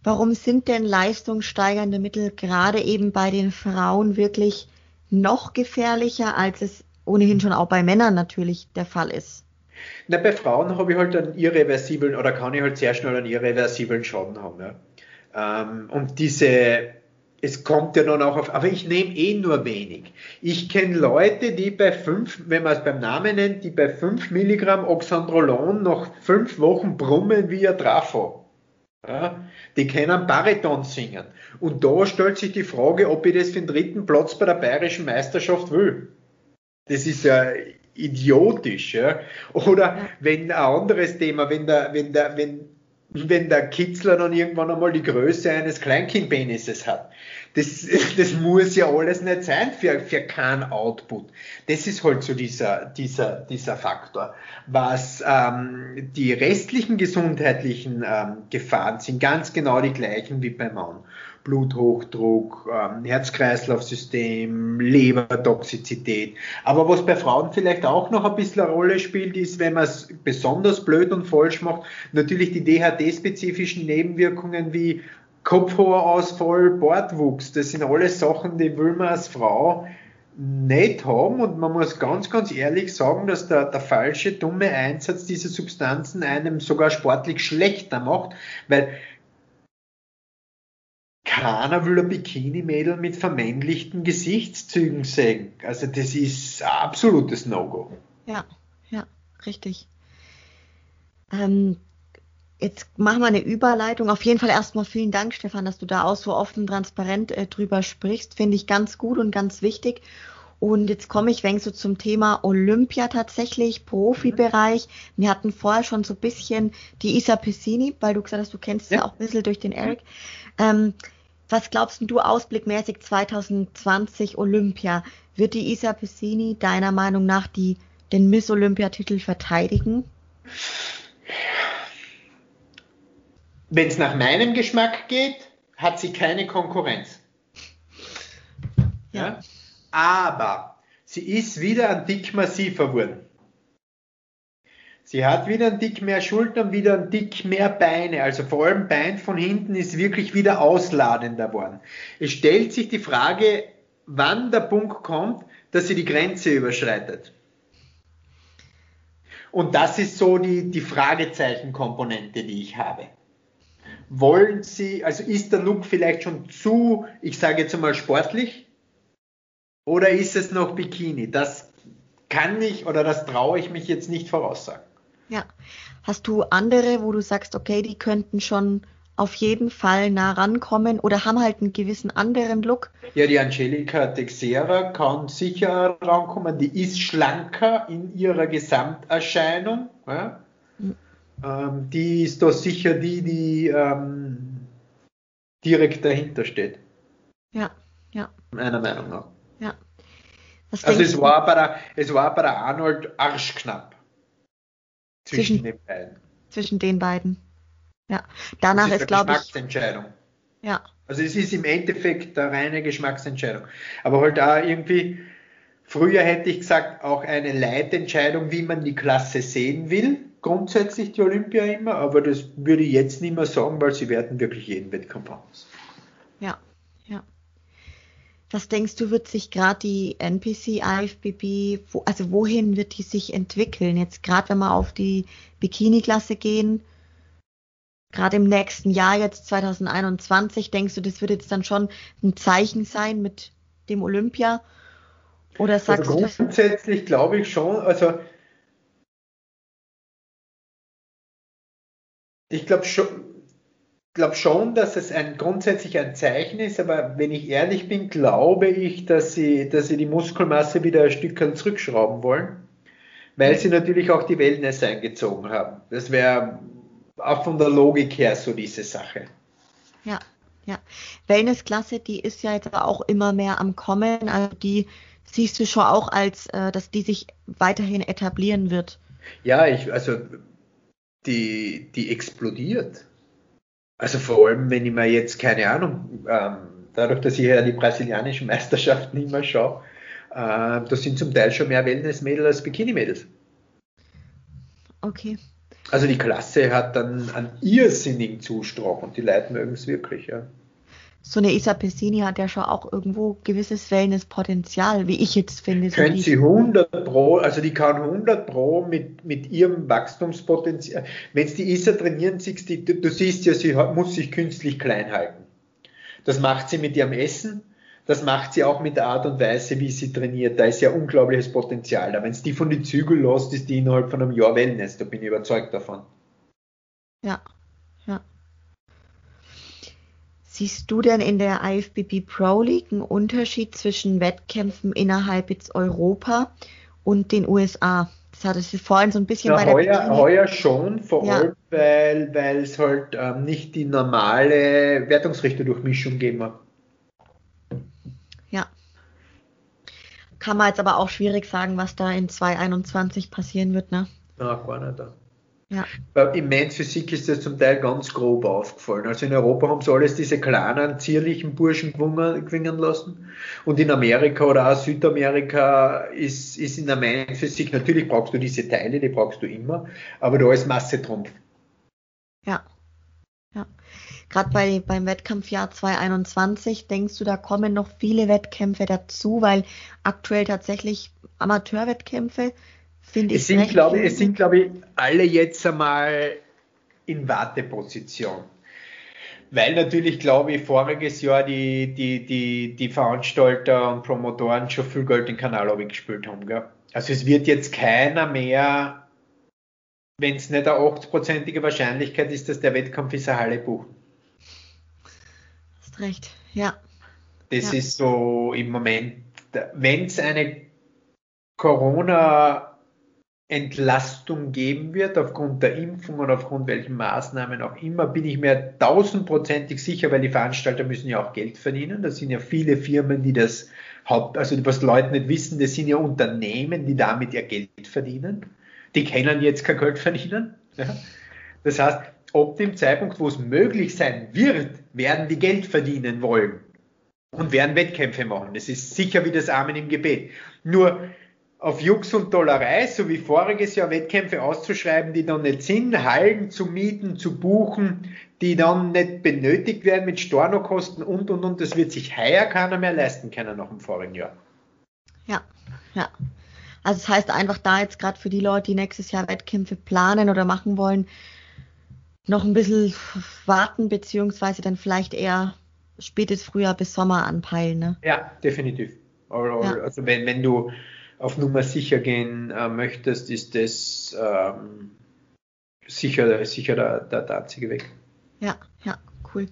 Speaker 1: Warum sind denn leistungssteigernde Mittel gerade eben bei den Frauen wirklich noch gefährlicher, als es ohnehin schon auch bei Männern natürlich der Fall ist?
Speaker 2: Na, bei Frauen habe ich halt einen irreversiblen oder kann ich halt sehr schnell einen irreversiblen Schaden haben. Ja. Ähm, und diese es kommt ja dann auch auf, aber ich nehme eh nur wenig. Ich kenne Leute, die bei 5, wenn man es beim Namen nennt, die bei 5 Milligramm Oxandrolon noch 5 Wochen brummen wie ein Trafo. Ja, die können Bariton singen. Und da stellt sich die Frage, ob ich das für den dritten Platz bei der bayerischen Meisterschaft will. Das ist ja idiotisch. Ja. Oder wenn ein anderes Thema, wenn der, wenn der, wenn wenn der Kitzler dann irgendwann einmal die Größe eines Kleinkindpenises hat. Das, (laughs) das muss ja alles nicht sein für, für keinen Output. Das ist halt so dieser, dieser, dieser Faktor. Was ähm, die restlichen gesundheitlichen ähm, Gefahren sind ganz genau die gleichen wie beim Mann. Bluthochdruck, ähm, Herz-Kreislauf-System, Lebertoxizität. Aber was bei Frauen vielleicht auch noch ein bisschen eine Rolle spielt, ist, wenn man es besonders blöd und falsch macht, natürlich die DHT-spezifischen Nebenwirkungen wie Kopfhörerausfall, Bartwuchs. Das sind alles Sachen, die will man als Frau nicht haben und man muss ganz, ganz ehrlich sagen, dass der, der falsche, dumme Einsatz dieser Substanzen einem sogar sportlich schlechter macht, weil keiner will ein Bikini-Mädel mit vermännlichten Gesichtszügen sehen. Also das ist absolutes No-Go.
Speaker 1: Ja, ja, richtig. Ähm, jetzt machen wir eine Überleitung. Auf jeden Fall erstmal vielen Dank, Stefan, dass du da auch so offen und transparent äh, drüber sprichst. Finde ich ganz gut und ganz wichtig. Und jetzt komme ich wenn so zum Thema Olympia tatsächlich, Profibereich. Wir hatten vorher schon so ein bisschen die Isa Pessini, weil du gesagt hast, du kennst ja, ja auch ein bisschen durch den Eric. Ähm, was glaubst du ausblickmäßig 2020 Olympia? Wird die Isa Pessini deiner Meinung nach die, den Miss Olympia-Titel verteidigen?
Speaker 2: Wenn es nach meinem Geschmack geht, hat sie keine Konkurrenz. Ja. ja? Aber sie ist wieder ein Dick massiver geworden. Sie hat wieder ein Dick mehr Schultern, wieder ein Dick mehr Beine. Also vor allem Bein von hinten ist wirklich wieder ausladender geworden. Es stellt sich die Frage, wann der Punkt kommt, dass sie die Grenze überschreitet. Und das ist so die, die Fragezeichen-Komponente, die ich habe. Wollen Sie, also ist der Look vielleicht schon zu, ich sage jetzt einmal sportlich? Oder ist es noch Bikini? Das kann ich oder das traue ich mich jetzt nicht voraussagen.
Speaker 1: Ja. Hast du andere, wo du sagst, okay, die könnten schon auf jeden Fall nah rankommen oder haben halt einen gewissen anderen Look?
Speaker 2: Ja, die Angelika Texera kann sicher rankommen. Die ist schlanker in ihrer Gesamterscheinung. Ja? Mhm. Ähm, die ist da sicher die, die ähm, direkt dahinter steht.
Speaker 1: Ja, ja.
Speaker 2: Meiner Meinung nach.
Speaker 1: Ja.
Speaker 2: Was also es war, bei der, es war bei der Arnold arschknapp.
Speaker 1: Zwischen, zwischen den beiden. Zwischen den beiden. Ja. Danach das ist, ist glaube
Speaker 2: ich. Geschmacksentscheidung.
Speaker 1: Ja.
Speaker 2: Also es ist im Endeffekt eine reine Geschmacksentscheidung. Aber halt auch irgendwie, früher hätte ich gesagt, auch eine Leitentscheidung, wie man die Klasse sehen will. Grundsätzlich die Olympia immer, aber das würde ich jetzt nicht mehr sagen, weil sie werden wirklich jeden Wettkampf.
Speaker 1: Ja, ja. Was denkst du, wird sich gerade die NPC, IFBB, wo, also wohin wird die sich entwickeln? Jetzt gerade wenn wir auf die Bikini-Klasse gehen, gerade im nächsten Jahr, jetzt 2021, denkst du, das wird jetzt dann schon ein Zeichen sein mit dem Olympia? Oder also sagst
Speaker 2: also grundsätzlich glaube ich schon, also ich glaube schon, glaube schon, dass es ein grundsätzlich ein Zeichen ist, aber wenn ich ehrlich bin, glaube ich, dass sie, dass sie die Muskelmasse wieder ein Stück zurückschrauben wollen, weil sie natürlich auch die Wellness eingezogen haben. Das wäre auch von der Logik her so diese Sache.
Speaker 1: Ja, ja. Wellnessklasse, die ist ja jetzt auch immer mehr am Kommen. Also die siehst du schon auch als, äh, dass die sich weiterhin etablieren wird.
Speaker 2: Ja, ich, also die, die explodiert. Also vor allem, wenn ich mir jetzt, keine Ahnung, ähm, dadurch, dass ich ja die brasilianischen Meisterschaften immer schaue, äh, da sind zum Teil schon mehr Wellness-Mädels als Bikini-Mädels.
Speaker 1: Okay.
Speaker 2: Also die Klasse hat dann einen irrsinnigen Zuspruch und die Leute mögen es wirklich, ja.
Speaker 1: So eine Isa Pessini hat ja schon auch irgendwo gewisses Wellness-Potenzial, wie ich jetzt finde.
Speaker 2: So Könnte sie 100 Pro, also die kann 100 Pro mit, mit ihrem Wachstumspotenzial, wenn es die Isa trainieren siehst, die, du siehst ja, sie muss sich künstlich klein halten. Das macht sie mit ihrem Essen, das macht sie auch mit der Art und Weise, wie sie trainiert. Da ist ja unglaubliches Potenzial da. Wenn es die von die Zügel lässt, ist die innerhalb von einem Jahr Wellness. Da bin ich überzeugt davon.
Speaker 1: Ja. Siehst du denn in der IFBB Pro League einen Unterschied zwischen Wettkämpfen innerhalb jetzt Europa und den USA? Das hattest du vorhin so ein bisschen
Speaker 2: ja, bei der heuer, heuer schon, vor ja. allem, weil es halt ähm, nicht die normale Wertungsrichterdurchmischung gegeben hat.
Speaker 1: Kann man jetzt aber auch schwierig sagen, was da in 2021 passieren wird, ne?
Speaker 2: Ja, gar nicht. Ja. Bei, Im Men's Physik ist das zum Teil ganz grob aufgefallen. Also in Europa haben sie alles diese kleinen, zierlichen Burschen gewinnen lassen. Und in Amerika oder auch Südamerika ist, ist in der Men's Physik, natürlich brauchst du diese Teile, die brauchst du immer, aber da ist Masse Trumpf.
Speaker 1: Ja. Ja gerade bei, beim Wettkampfjahr 2021, denkst du, da kommen noch viele Wettkämpfe dazu, weil aktuell tatsächlich Amateurwettkämpfe finde ich.
Speaker 2: Es sind, glaube ich, es sind, glaube ich, alle jetzt einmal in Warteposition. Weil natürlich, glaube ich, voriges Jahr die, die, die, die Veranstalter und Promotoren schon viel Geld in Kanal gespielt haben. Gell? Also es wird jetzt keiner mehr, wenn es nicht eine 80-prozentige Wahrscheinlichkeit ist, dass der Wettkampf ist, eine Halle buchen
Speaker 1: recht, ja.
Speaker 2: Das ja. ist so im Moment, wenn es eine Corona-Entlastung geben wird, aufgrund der Impfung und aufgrund welchen Maßnahmen auch immer, bin ich mir tausendprozentig sicher, weil die Veranstalter müssen ja auch Geld verdienen. Das sind ja viele Firmen, die das Haupt, also was Leute nicht wissen, das sind ja Unternehmen, die damit ihr Geld verdienen. Die können jetzt kein Geld verdienen. Ja. Das heißt, ob dem Zeitpunkt, wo es möglich sein wird, werden die Geld verdienen wollen. und werden Wettkämpfe machen. Das ist sicher wie das Amen im Gebet. Nur auf Jux und Dollerei, so wie voriges Jahr Wettkämpfe auszuschreiben, die dann nicht sind, Hallen zu mieten, zu buchen, die dann nicht benötigt werden mit Stornokosten und und und, das wird sich heuer keiner mehr leisten können nach dem vorigen Jahr.
Speaker 1: Ja, ja. Also das heißt einfach da jetzt gerade für die Leute, die nächstes Jahr Wettkämpfe planen oder machen wollen, noch ein bisschen warten, beziehungsweise dann vielleicht eher spätes Frühjahr bis Sommer anpeilen. Ne?
Speaker 2: Ja, definitiv. Also wenn, wenn du auf Nummer sicher gehen äh, möchtest, ist das ähm, sicher, sicher der, der, der einzige Weg.
Speaker 1: Ja, ja, cool.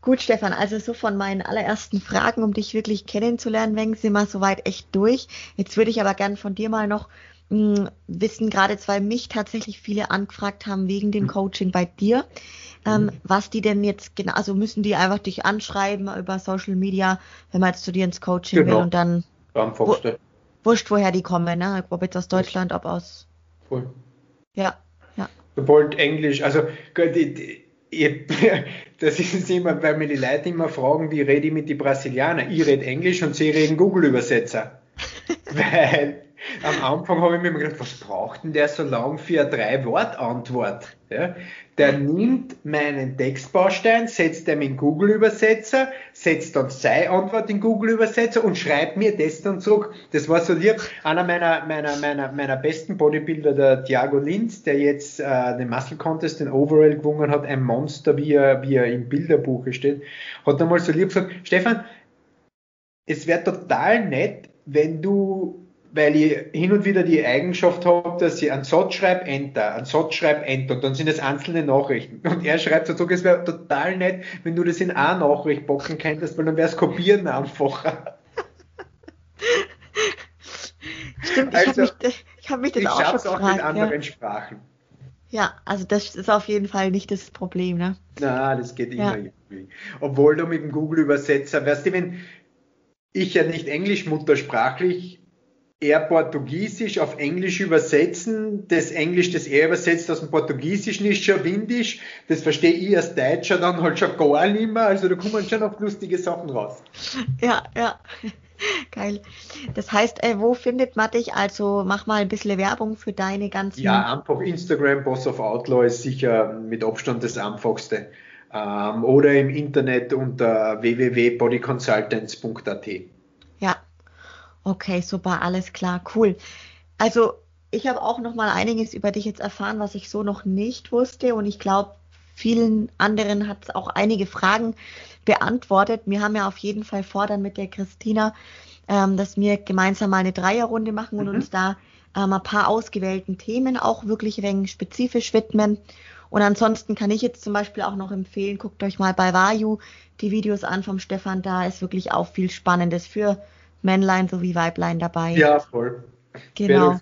Speaker 1: Gut, Stefan, also so von meinen allerersten Fragen, um dich wirklich kennenzulernen, wenn sind wir soweit echt durch. Jetzt würde ich aber gern von dir mal noch mh, hm, wissen, gerade weil mich tatsächlich viele angefragt haben wegen dem mhm. Coaching bei dir, ähm, mhm. was die denn jetzt genau, also müssen die einfach dich anschreiben über Social Media, wenn man jetzt zu dir ins Coaching genau. will und dann wo, wurscht, woher die kommen, ne? ob jetzt aus Deutschland, ob aus.
Speaker 2: Voll.
Speaker 1: Ja, ja.
Speaker 2: Sobald Englisch, also die, die, ich, (laughs) das ist immer, weil mir die Leute immer fragen, wie rede ich mit den Brasilianern? Ich rede Englisch und sie reden Google-Übersetzer. (laughs) weil am Anfang habe ich mir gedacht, was braucht denn der so lang für eine Drei-Wort-Antwort? Ja? Der nimmt meinen Textbaustein, setzt den in Google-Übersetzer, setzt dann seine Antwort in Google-Übersetzer und schreibt mir das dann zurück. Das war so lieb. Einer meiner, meiner, meiner, meiner besten Bodybuilder, der Thiago Linz, der jetzt äh, den Muscle Contest, den Overall gewonnen hat, ein Monster, wie er, wie er im Bilderbuch steht, hat einmal so lieb gesagt, Stefan, es wäre total nett, wenn du weil ich hin und wieder die Eigenschaft habe, dass ich einen Satz schreibe, Enter, einen Satz schreibe, Enter und dann sind es einzelne Nachrichten. Und er schreibt so es wäre total nett, wenn du das in eine Nachricht bocken könntest, weil dann wäre es kopieren einfacher. (laughs)
Speaker 1: Stimmt, ich also, habe mich, ich hab mich das
Speaker 2: ich
Speaker 1: auch schon
Speaker 2: gefragt. auch mit anderen ja. Sprachen.
Speaker 1: Ja, also das ist auf jeden Fall nicht das Problem, ne?
Speaker 2: Na, das geht immer ja. irgendwie. Obwohl du mit dem Google-Übersetzer, weißt du, wenn ich ja nicht Englisch muttersprachlich er Portugiesisch auf Englisch übersetzen, das Englisch, das er übersetzt aus dem Portugiesischen ist schon windisch, das verstehe ich als Deutscher dann halt schon gar nicht mehr, also da kommen schon noch lustige Sachen raus. (laughs)
Speaker 1: Ja, ja. (laughs) Geil. Das heißt, äh, wo findet man dich? Also mach mal ein bisschen Werbung für deine ganzen.
Speaker 2: Ja, einfach Instagram, Boss of Outlaw ist sicher mit Abstand das einfachste. Ähm, oder im Internet unter www.bodyconsultants.at.
Speaker 1: Okay, super, alles klar, cool. Also ich habe auch noch mal einiges über dich jetzt erfahren, was ich so noch nicht wusste und ich glaube, vielen anderen hat es auch einige Fragen beantwortet. Wir haben ja auf jeden Fall vor, dann mit der Christina, ähm, dass wir gemeinsam mal eine Dreierrunde machen und mhm. uns da ähm, ein paar ausgewählten Themen auch wirklich ein spezifisch widmen. Und ansonsten kann ich jetzt zum Beispiel auch noch empfehlen, guckt euch mal bei Vayu die Videos an vom Stefan, da ist wirklich auch viel Spannendes für Männlein sowie Weiblein dabei.
Speaker 2: Ja, voll.
Speaker 1: Genau.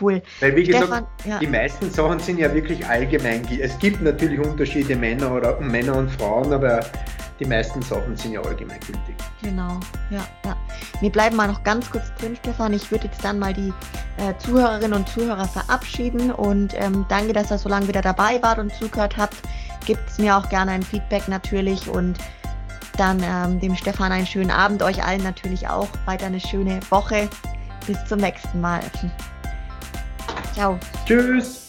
Speaker 2: Cool. Weil wie Stefan, gesagt, ja. die meisten Sachen sind ja wirklich allgemein. Es gibt natürlich Unterschiede Männer oder Männer und Frauen, aber die meisten Sachen sind ja allgemeingültig.
Speaker 1: Genau, ja, ja. Wir bleiben mal noch ganz kurz drin, Stefan. Ich würde jetzt dann mal die äh, Zuhörerinnen und Zuhörer verabschieden und ähm, danke, dass ihr so lange wieder dabei wart und zugehört habt. Gibt es mir auch gerne ein Feedback natürlich und dann ähm, dem Stefan einen schönen Abend, euch allen natürlich auch weiter eine schöne Woche. Bis zum nächsten Mal. (laughs) Ciao.
Speaker 2: Tschüss.